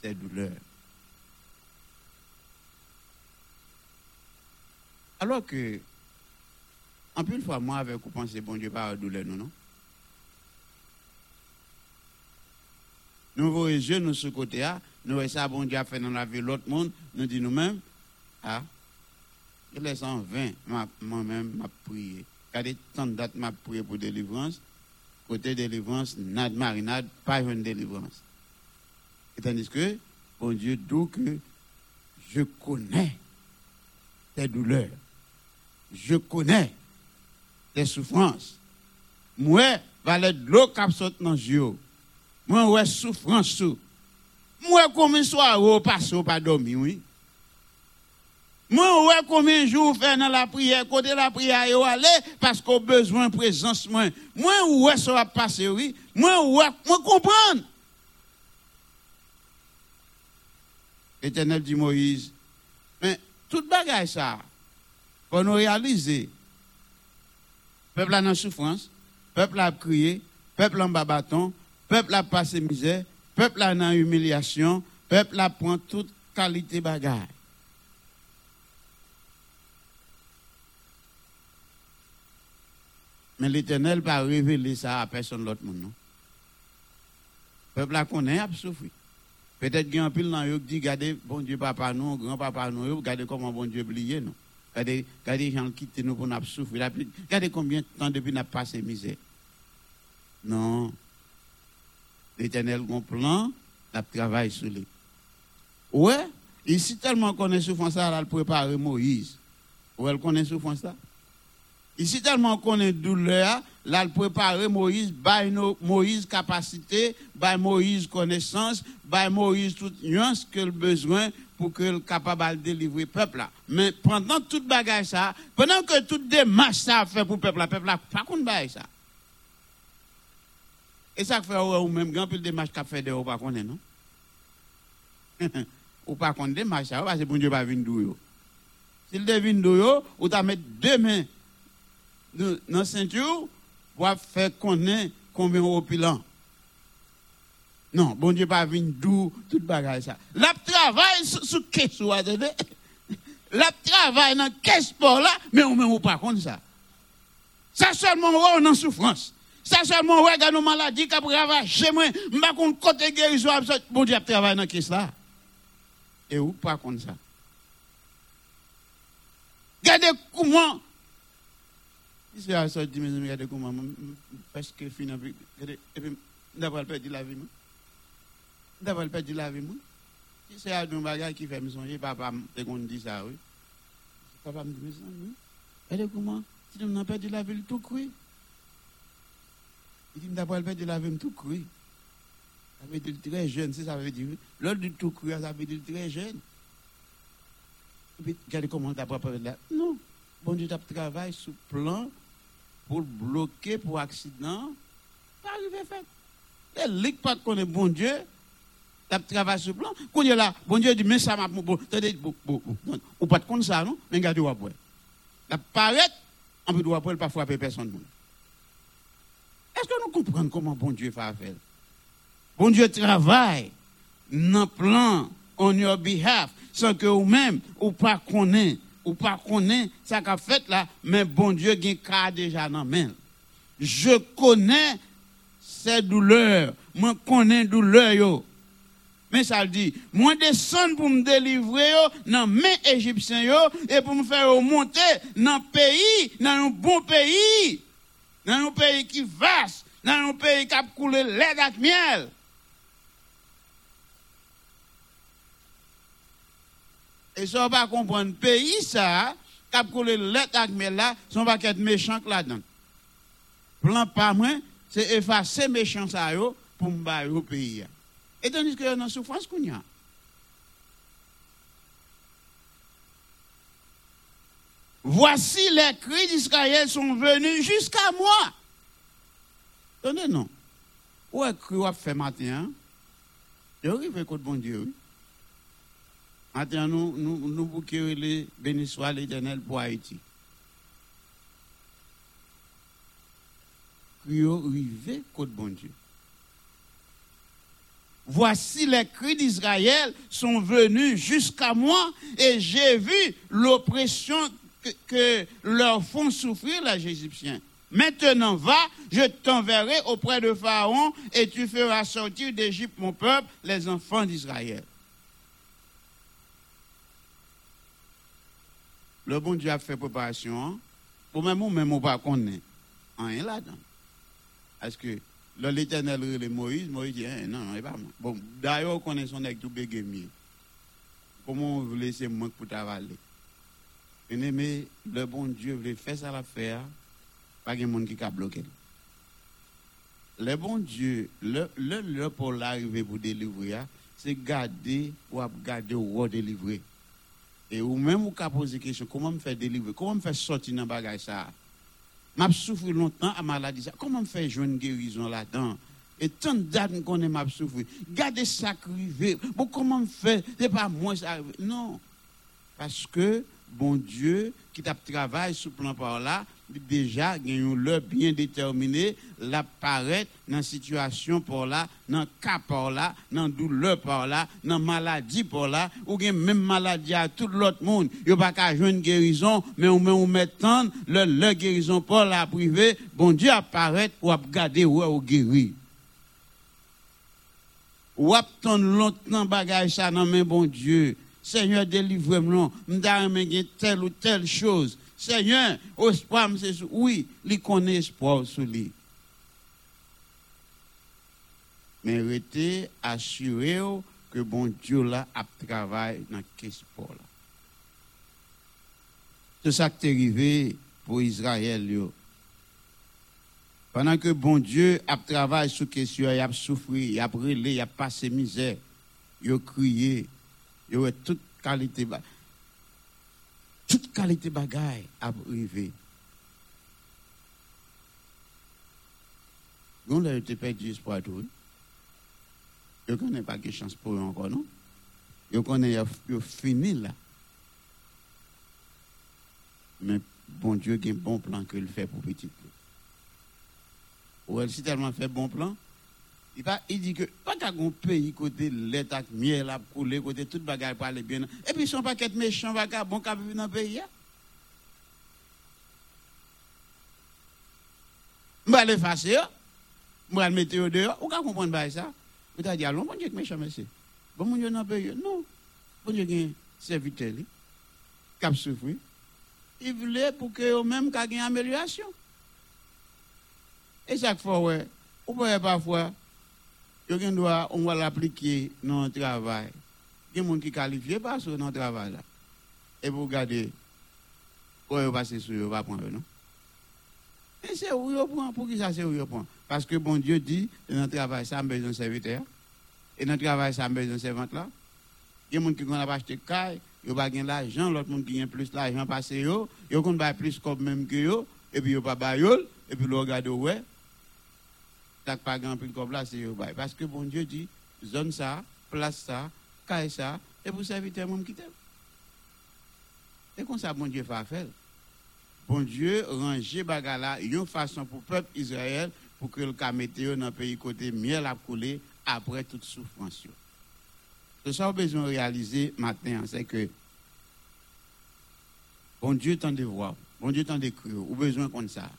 ses douleurs. Alors que, en plus, fois, moi, avec vous pensez, bon Dieu, pas douleur, non, non? Nous voyons les yeux, nous sur côté, là, nous voyons ça, bon Dieu a fait dans la vie l'autre monde, nous disons nous-mêmes, ah, je laisse en vain, ma- moi-même, m'a prié. Regardez, tant de dates m'a prié pour délivrance, côté délivrance, nad marinade, pas une délivrance. Et tandis que, bon Dieu, d'où que je connais tes douleurs, je connais tes souffrances. Moi, valet de l'eau qui saute dans les yeux. Moi, ouais, souffrance. Moi, combien de soirs vous passez pas dormir, oui? Moi, ouais, combien de jours faites dans la prière, côté la prière, allez, parce qu'on besoin de présence, moi. Moi, ouais, ça va passer, oui. Moi, ouais, moi, comprendre. Éternel dit Moïse, mais toute bagaille ça, pour nous réaliser, peuple a dans souffrance, peuple a crié, peuple en bas peuple a passé misère, peuple a dans humiliation, peuple a prend toute qualité bagaille. Mais l'Éternel va révéler ça à personne d'autre monde, non? Peuple a connaît, a souffert. Peut-être qu'il y a un pile dans eux qui dit, regardez, bon Dieu, papa nous, grand papa nous, regardez comment bon Dieu oublié nous. Regardez, regardez, gens quitté nous pour nous souffrir. Regardez combien de temps depuis nous passé misère. Non. L'éternel a un plan, il travaille sur lui. Ouais, ici tellement qu'on est souffrance, ça, elle a préparé Moïse. Ouais, elle connaît souffrance ça. Ici tellement qu'on est douleur, là, préparé Moïse, by Moïse capacité, by Moïse connaissance, by Moïse toute nuance que le besoin pour que le capable de délivrer le peuple là. Mais pendant toute bagage ça, pendant que toute démarche ça fait pour le peuple là, le peuple là, pas qu'on bail ça. Et ça fait ou même grand pile démarche qu'a fait de ou pas connaît non? ou pas connaît démarche ça, parce que bon Dieu pas venir d'où. S'il devine d'où ou t'a mettre deux mains la ceinture pour faire connaître combien au bilan. Non, bon Dieu pas venir d'où tout bagage ça. La travail sous sous caisse ou attendez. La travail dans caisse sport là, mais on même ou pas contre ça. Ça seulement on en souffrance. Ça seulement ouais regarde nos maladies qui ravager moi, m'pa contre côté guérison absolue. Bon Dieu travaille dans caisse là. Et ou pas contre ça. Regardez comment Ici, à ça, dit, mes amis, parce que finalement, d'avoir la. D'avoir perdu la. C'est à bagage qui fait me papa, te qu'on ça, oui. Papa me comment, si on a perdu la tout. Il d'avoir perdu la tout très jeune, c'est ça. L'autre du tout cru, ça veut dire très jeune. Regardez comment d'avoir perdu la Non. Bon Dieu, tu travaille sous plan pour bloquer pour accident. Pas arrivé fait. Les ligues pas connaît bon Dieu. Tu travaille sur plan. Quand il là, bon Dieu dit, mais ça m'a. Bon. Ou pas de compte ça, non? Mais regardez, vous La paraît, on peut doit pas frapper personne. Est-ce que nous comprenons comment bon Dieu fait affaire? Bon Dieu travaille dans plan on your behalf sans que vous-même ou pas connaît ou pas connaît ça qu'a fait là mais bon Dieu qui a déjà dans main. Je connais ces douleurs, moi connais douleur yo. Mais ça le dit, moi descendre pour me délivrer dans mes égyptiens yo et pour me faire monter dans pays, dans un bon pays, dans un pays qui vaste, dans un pays qui a coulé lait avec miel. Et ça, on va comprendre, pays, ça, a coulé lettre avec là, son va être méchant là-dedans. Plan pas moins, c'est effacer méchant ça pour me au pays. Et tandis que y a une souffrance qu'on y a. Voici les cris d'Israël sont venus jusqu'à moi. Attendez, non. Où est-ce que vous fait matin? Je arrive contre bon Dieu. Maintenant, nous, nous, nous l'éternel pour Haïti. Contre bon Dieu. Voici les cris d'Israël sont venus jusqu'à moi et j'ai vu l'oppression que, que leur font souffrir les Égyptiens. Maintenant, va, je t'enverrai auprès de Pharaon et tu feras sortir d'Égypte mon peuple, les enfants d'Israël. Le bon Dieu a fait préparation. hein. Pour même ou même on pas connaît. Rien là-dedans. Parce que l'éternel relève Moïse, Moïse dit, Hein, non, non, c'est pas moi. Bon, d'ailleurs, on connaît son avec tout bégayé. Comment vous laissez moi pour travailler? Bien-aimé, le bon Dieu voulait faire ça l'affaire, pas de monde qui a bloqué. Le bon Dieu, le, le, pour l'arriver pour délivrer, hein, c'est garder ou garder ou délivrer. Et ou même ou ka poser question, comment me faire délivrer, comment me faire sortir dans bagage ça? M'a souffert longtemps à maladie. Comment me faire jouer une guérison là-dedans? Et tant dates qu'on est m'a souffert. Gardez ça crivé. Bon, comment me faire? C'est pas moi ça. arrive. Non. Parce que, bon Dieu, qui t'a travaillé sous plan par là, déjà, un l'heure bien déterminé, l'apparaître dans situation par là, dans cas par là, dans douleur par là, dans maladie par là, ou bien même maladie à tout l'autre monde. A pas qu'à une guérison, mais on met on met tant, le, le guérison par la privée, bon Dieu apparaît ou à garder ou ou guérir. Ou attendre longtemps bagage ça dans main bon Dieu. Seigneur, délivre-moi. Aimer telle ou telle chose. Seigneur, espoir, oui, il connaît espoir sur lui. Mais restez assuré que bon Dieu là a travaillé dans ce sport là. C'est ça qui est arrivé pour Israël. Pendant que bon Dieu a travaillé sur question, il a souffert, il a brûlé, il a passé misère, il a crié, a toute qualité, toute qualité bagaille a arrivé. On a été perdu espoir tout. Je ne connais pas de chance pour eux encore, non? Je connais, il fini là. Mais bon Dieu a bon plan qu'il fait pour petit. Ou elle, si tellement fait bon plan, il, il dit que pas qu'à un pays côté l'état miel a coulé, côté toute bagarre pour aller bien. Et puis son paquet de méchants vagabonds qui vivent dans le pays. hein. Je vais faire ça. Je vais le mettre au dehors. Vous comprenez ça? Vous avez dit, allons, bon Dieu, méchant, monsieur. Bon, mon Dieu, dans le pays. Non. Bon Dieu, qui serviteur, qui a souffert. Il voulait pour que eux-mêmes y ait une amélioration. Et chaque fois, ouais, ou peut parfois, yo gen doa, on va l'appliquer dans le travail. Il y a des gens qui qualifient pas sur dans le travail. Là. Et vous regardez, quand vous passez sur, vous va prendre, non? E Mais c'est où vous prend, pour qui ça c'est où vous prend? Parce que bon Dieu dit, dans le travail, ça a besoin de serviteur. Et dans le travail, ça a besoin de servante là. Il y a des gens qui n'ont pas acheté caille, ils n'ont pas gagné l'argent, l'autre monde qui a plus l'argent passé, ils n'ont plus comme même que eux, et puis ils n'ont pas baillé, et puis ils regardent, ouais. Pas grand comme là, c'est. Parce que bon Dieu dit, zone ça, place ça, caille ça, et pour serviteur, monde qui t'aime. Et comme ça, bon Dieu fait faire. Bon Dieu ranger bagala, une façon pour le peuple Israël, pour que le cas météo dans le pays côté miel a coulé après toute souffrance. C'est ça besoin de réaliser maintenant, c'est que bon Dieu t'en de voir, bon Dieu t'en de ou besoin comme ça.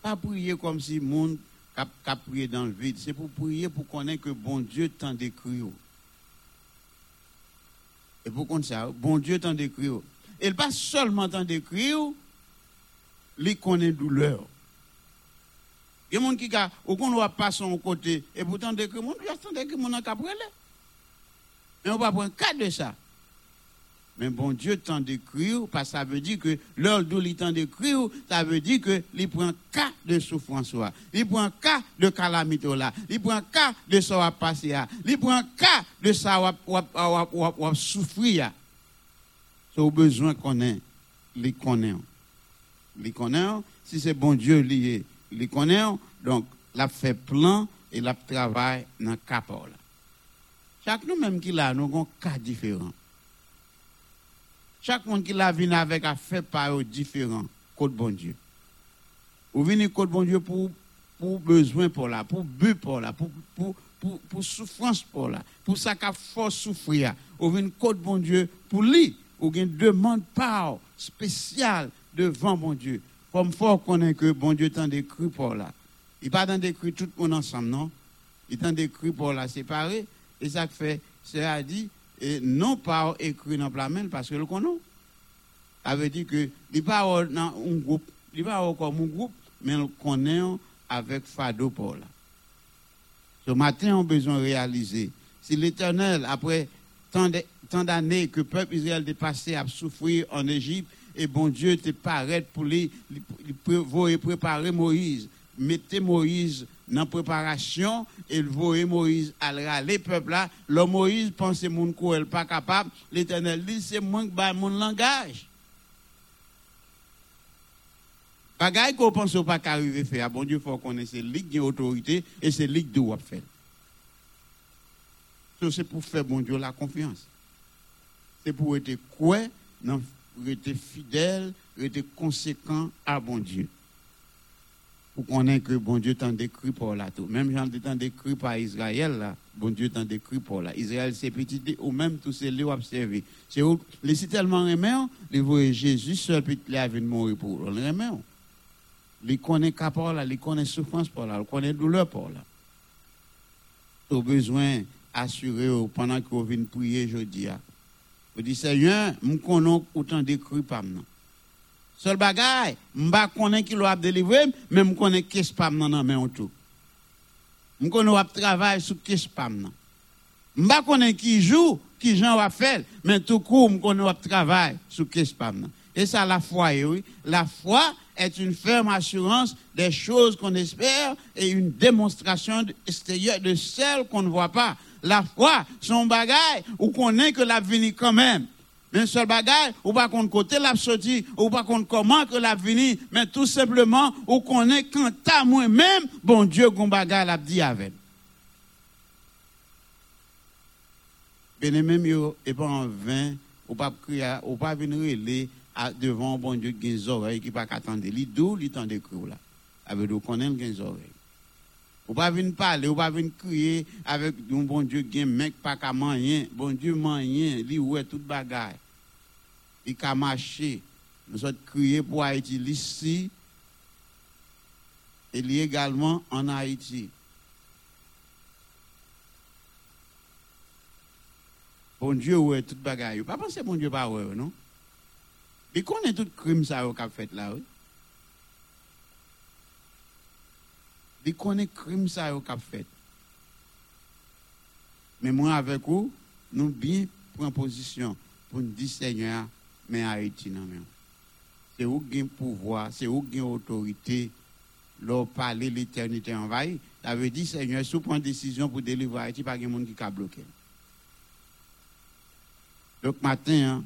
Pas prier comme si le monde cap, cap dans le vide, c'est pour prier pour connaître que bon Dieu t'en de crier. Et pour qu'on ça, bon Dieu t'en de crier. Et pas seulement t'en de crier, il connaît douleur. Il y a des gens qui ont, ou qu'on va passer son côté, et pourtant, que mon Dieu attend que mon cabrelé. Mais on va prendre cas de ça. Mais bon Dieu t'en décrit, parce que ça veut dire que l'heure d'où il t'en décrit, ça veut dire que il prend cas de souffrance, il prend cas de calamité, il prend cas de ça va passer, il prend cas de ça va, souffrir. C'est au besoin qu'on ait, les connaît. Les connaît, si c'est bon Dieu lié, les connaît, donc, la fait plan et la travail dans le cap là. Chaque nous même qui là, nous avons cas différents. Chaque monde qui l'a venu avec a fait par eux différent, côté bon Dieu. Ou venez côté bon Dieu pour, pour besoin pour là, pour but pour là, pour, pour, pour, pour souffrance pour là, pour ça qu'a force souffrir. Ou venez côté bon Dieu pour lui, ou une demande par spéciale devant bon Dieu. Comme faut connaître que bon Dieu t'en décrit pour là. Il pas t'en décrit tout le monde ensemble, non? Il t'en décrit pour la séparer. Et ça fait, ça a dit, et non pas écrit dans la main parce que le connaît. Ça veut dire que, il pas dans un groupe, il pas comme un groupe, mais le connaît avec Fado pour là. Ce matin, on a besoin de réaliser. Si l'éternel, après tant d'années que le peuple Israël est passé à souffrir en Égypte, et bon Dieu te paraît pour lui, voyer préparer Moïse. Mettez Moïse dans la préparation et voyez Moïse à râler peuple là. Le Moïse pense mon n'est pas capable. L'éternel dit c'est moi qui mon langage. Bagay qu'on pense pas qu'arriver faire, bon Dieu faut qu'on ait c'est ligue d'autorité et c'est ligue de faire. So, c'est pour faire bon Dieu la confiance. C'est pour être quoi, être fidèle, être conséquent à bon Dieu. Pour qu'on ait que bon Dieu t'en décrit pour là tout. Même j'en t'en décrit par Israël là, bon Dieu t'en décrit pour là. Israël c'est petit ou même tous ces lieux observés. C'est où, les c'est tellement aimé, les voyez Jésus seul petit là vient mourir pour. On aimé. Il connaît qu'à pour là, il connaît souffrance pour là, il connaît douleur pour là. au besoin assuré pendant vous venez prier jeudi. Vous dites, Seigneur, je connais autant de cru par moi. Seul bagay, délivré, mais je connais qui est pas dans main tout. Je connais qui travail sur qui est pas Je ne connais qui joue, qui gens va faire, mais tout court, je connais qui travail sur qui est pas Et ça, la foi, eh oui. La foi est une ferme assurance des choses qu'on espère et une démonstration extérieure de celles qu'on ne voit pas. La foi, son bagage, ou qu'on est que l'a venu quand même. Mais seul bagage, ou pas qu'on côté l'a sorti, ou pas qu'on comment que l'a venu, mais tout simplement, ou qu'on est quand à moi-même, bon Dieu, qu'on bagage l'a dit avec. Bien même yo, et pas en vain, ou pas crier, ou pas venir à- devant bon Dieu qui a des oreilles qui pas qu'attendre. Li d'où li tend de crier là. Avec nous connaît des oreilles. Ou pas venir parler, ou pas venir crier avec un bon Dieu qui mec pas qu'à manger, bon Dieu mange, li ouais toute bagaille. Il a marché. Nous sommes crier pour Haïti ici et li également en Haïti. Bon Dieu, ouais, toute bagaille. Pas penser bon Dieu pas ouais, non? Il connaît tout crime ça qu'a fait là, oui? Il connaît crime ça qu'a fait. Mais moi avec vous, nous bien prendre position pour nous dire Seigneur, mais Haïti non mais. C'est où pouvoir, c'est où autorité, leur parler l'éternité envahie. Ça veut dire Seigneur, si vous prenez décision pour délivrer Haïti, pas de monde qui a bloqué. Donc, matin, hein,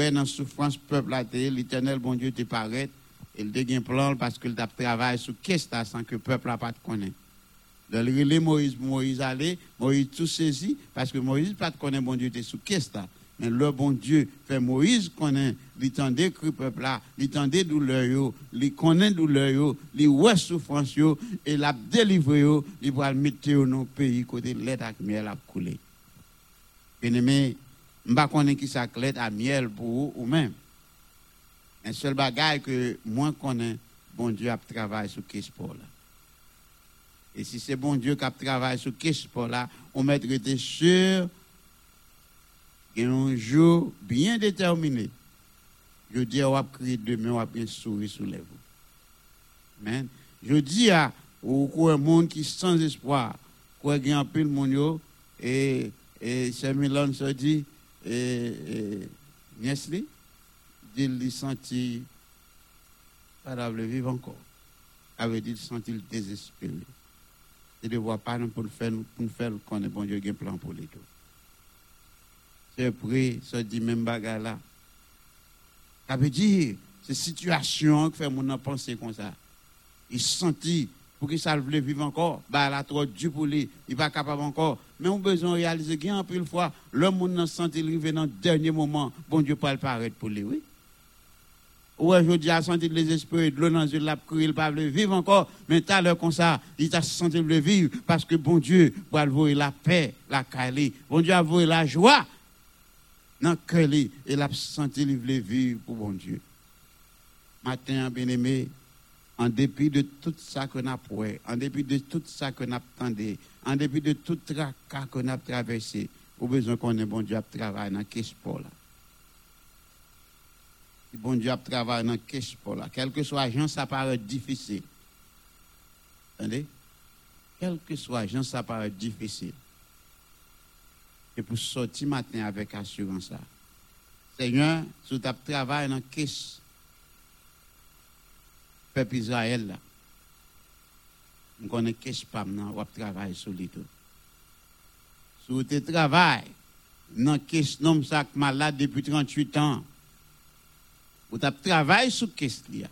est dans la souffrance peuple l'éternel bon Dieu te paraît, il un plan parce qu'il t'a travaillé sur qu'est-ce que sans que le peuple n'a pas de le relais Moïse, Moïse allait, Moïse tout saisi, parce que Moïse pas de bon Dieu sous mais le bon Dieu fait Moïse connaît, il tendait que le peuple là, il tendait douleur il connaît douleur il ouais souffrance et l'a délivré il va le mettre dans nos pays côté l'aide avec miel a coulé. Bien aimé, je ne qui ça à miel pour vous ou même. Un seul bagage que moi connais, bon Dieu a travaillé sur ce sport là. Et si c'est bon Dieu qui a travaillé sur ce sport là, on mettrait sûr qu'il y a un jour bien déterminé. Je dis, on va crier demain, on va bien sourire sous les. Amen. Je dis à ou un monde qui est sans espoir, quoi qu'il y a un peu de monde et et Saint-Milan se dit et, et Niesli, dit il senti pas le vivre encore? Avait dit il senti le désespéré? Et de voir pas pour le faire pour faire qu'on est bon Dieu qui plan pour les tout. C'est prêt, ça dit même bagarre là. Ça veut dire, c'est situation qui fait mon penser comme ça. Il sentit pour qu'il ça voulait vivre encore, bah là trop dur pour lui, il pas capable encore. Mais on besoin réaliser peu de fois, le monde senti arriver dans le dernier moment, bon Dieu pas le paraître pour lui, oui. Ouais, je dis, a senti les esprits, de l'eau dans yeux, la crié, il pas voulu vivre encore, mais tout à l'heure comme ça, il t'a senti le vivre, parce que bon Dieu, le voir la paix, la calée, bon Dieu a vu la joie, dans le cœur, et il a senti le vivre pour bon Dieu. matin, bien-aimé, en dépit de tout ça qu'on a prouvé, en dépit de tout ça qu'on a attendu, en dépit de tout tracas qu'on a traversé, au besoin qu'on ait bon Dieu à travailler dans ce sport là. Bon Dieu à travailler dans ce sport là, quel que soit gens, ça paraît difficile. Attendez? Quel que soit gens, ça paraît difficile. Et pour sortir matin avec assurance. Seigneur, si tu travailles dans ce peuple Israël là, on connaît qu'est-ce pas maintenant, on travaille sur lui tout. Si tu travailles dans qu'est-ce nom ça malade depuis 38 ans, ou tu travailles sur qu'est-ce là.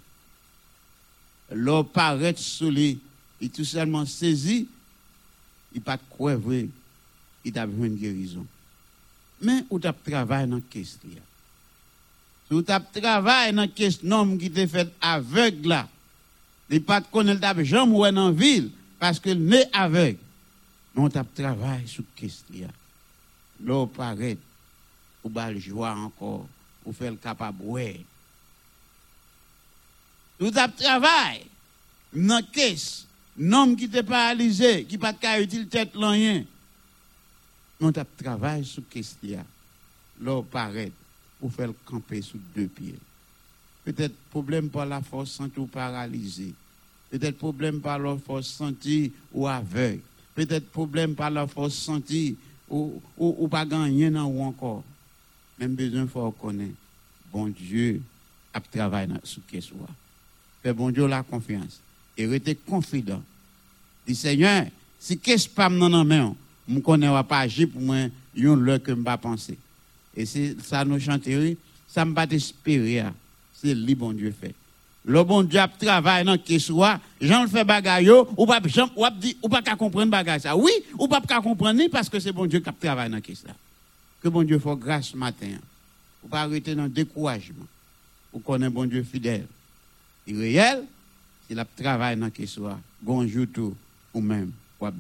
L'eau paraît sur lui, il tout seulement saisi, il pas de quoi vrai, il a besoin de guérison. Mais ou tu travailles dans qu'est-ce là. Si tu travailles dans qu'est-ce nom qui te fait aveugle là, il pas de connaître jamais dans ville parce qu'il n'est aveugle. Mais on tape travail sur question. L'eau paraît, ou bal joie encore, ou faire le capable. Tout tape travail dans caisse, nom qui te paralysé, qui pas de utile tête rien. On tape travail sur question. L'eau paraît pour faire le sur deux pieds. Peut-être problème par la force santé ou paralysé. Peut-être problème par la force santé ou aveugle. Peut-être problème par la force santé ou, ou pas gagner non ou encore. Même besoin faut reconnaître. Bon Dieu a travaillé sur ce soit. Fait bon Dieu la confiance. Et rester confident. Dit Seigneur, si qu'est-ce pas non non main, je connais pas agir pour moi, yon le que pas penser. Et c'est ça nous chanter, ça me pas espérer. C'est lui bon Dieu fait. Le bon Dieu travaille dans ce soit, Jean le fait bagaille, ou pas, Jean, ou dit, ou pas qu'à comprendre bagaille ça. Oui, ou pas qu'à comprendre parce que c'est bon Dieu qui travaille dans ce là. Que bon Dieu fasse grâce ce matin. Ou pas arrêter dans le découragement. Ou connaît bon Dieu fidèle. réel, il a travaillé dans la question. Bonjour tout ou même.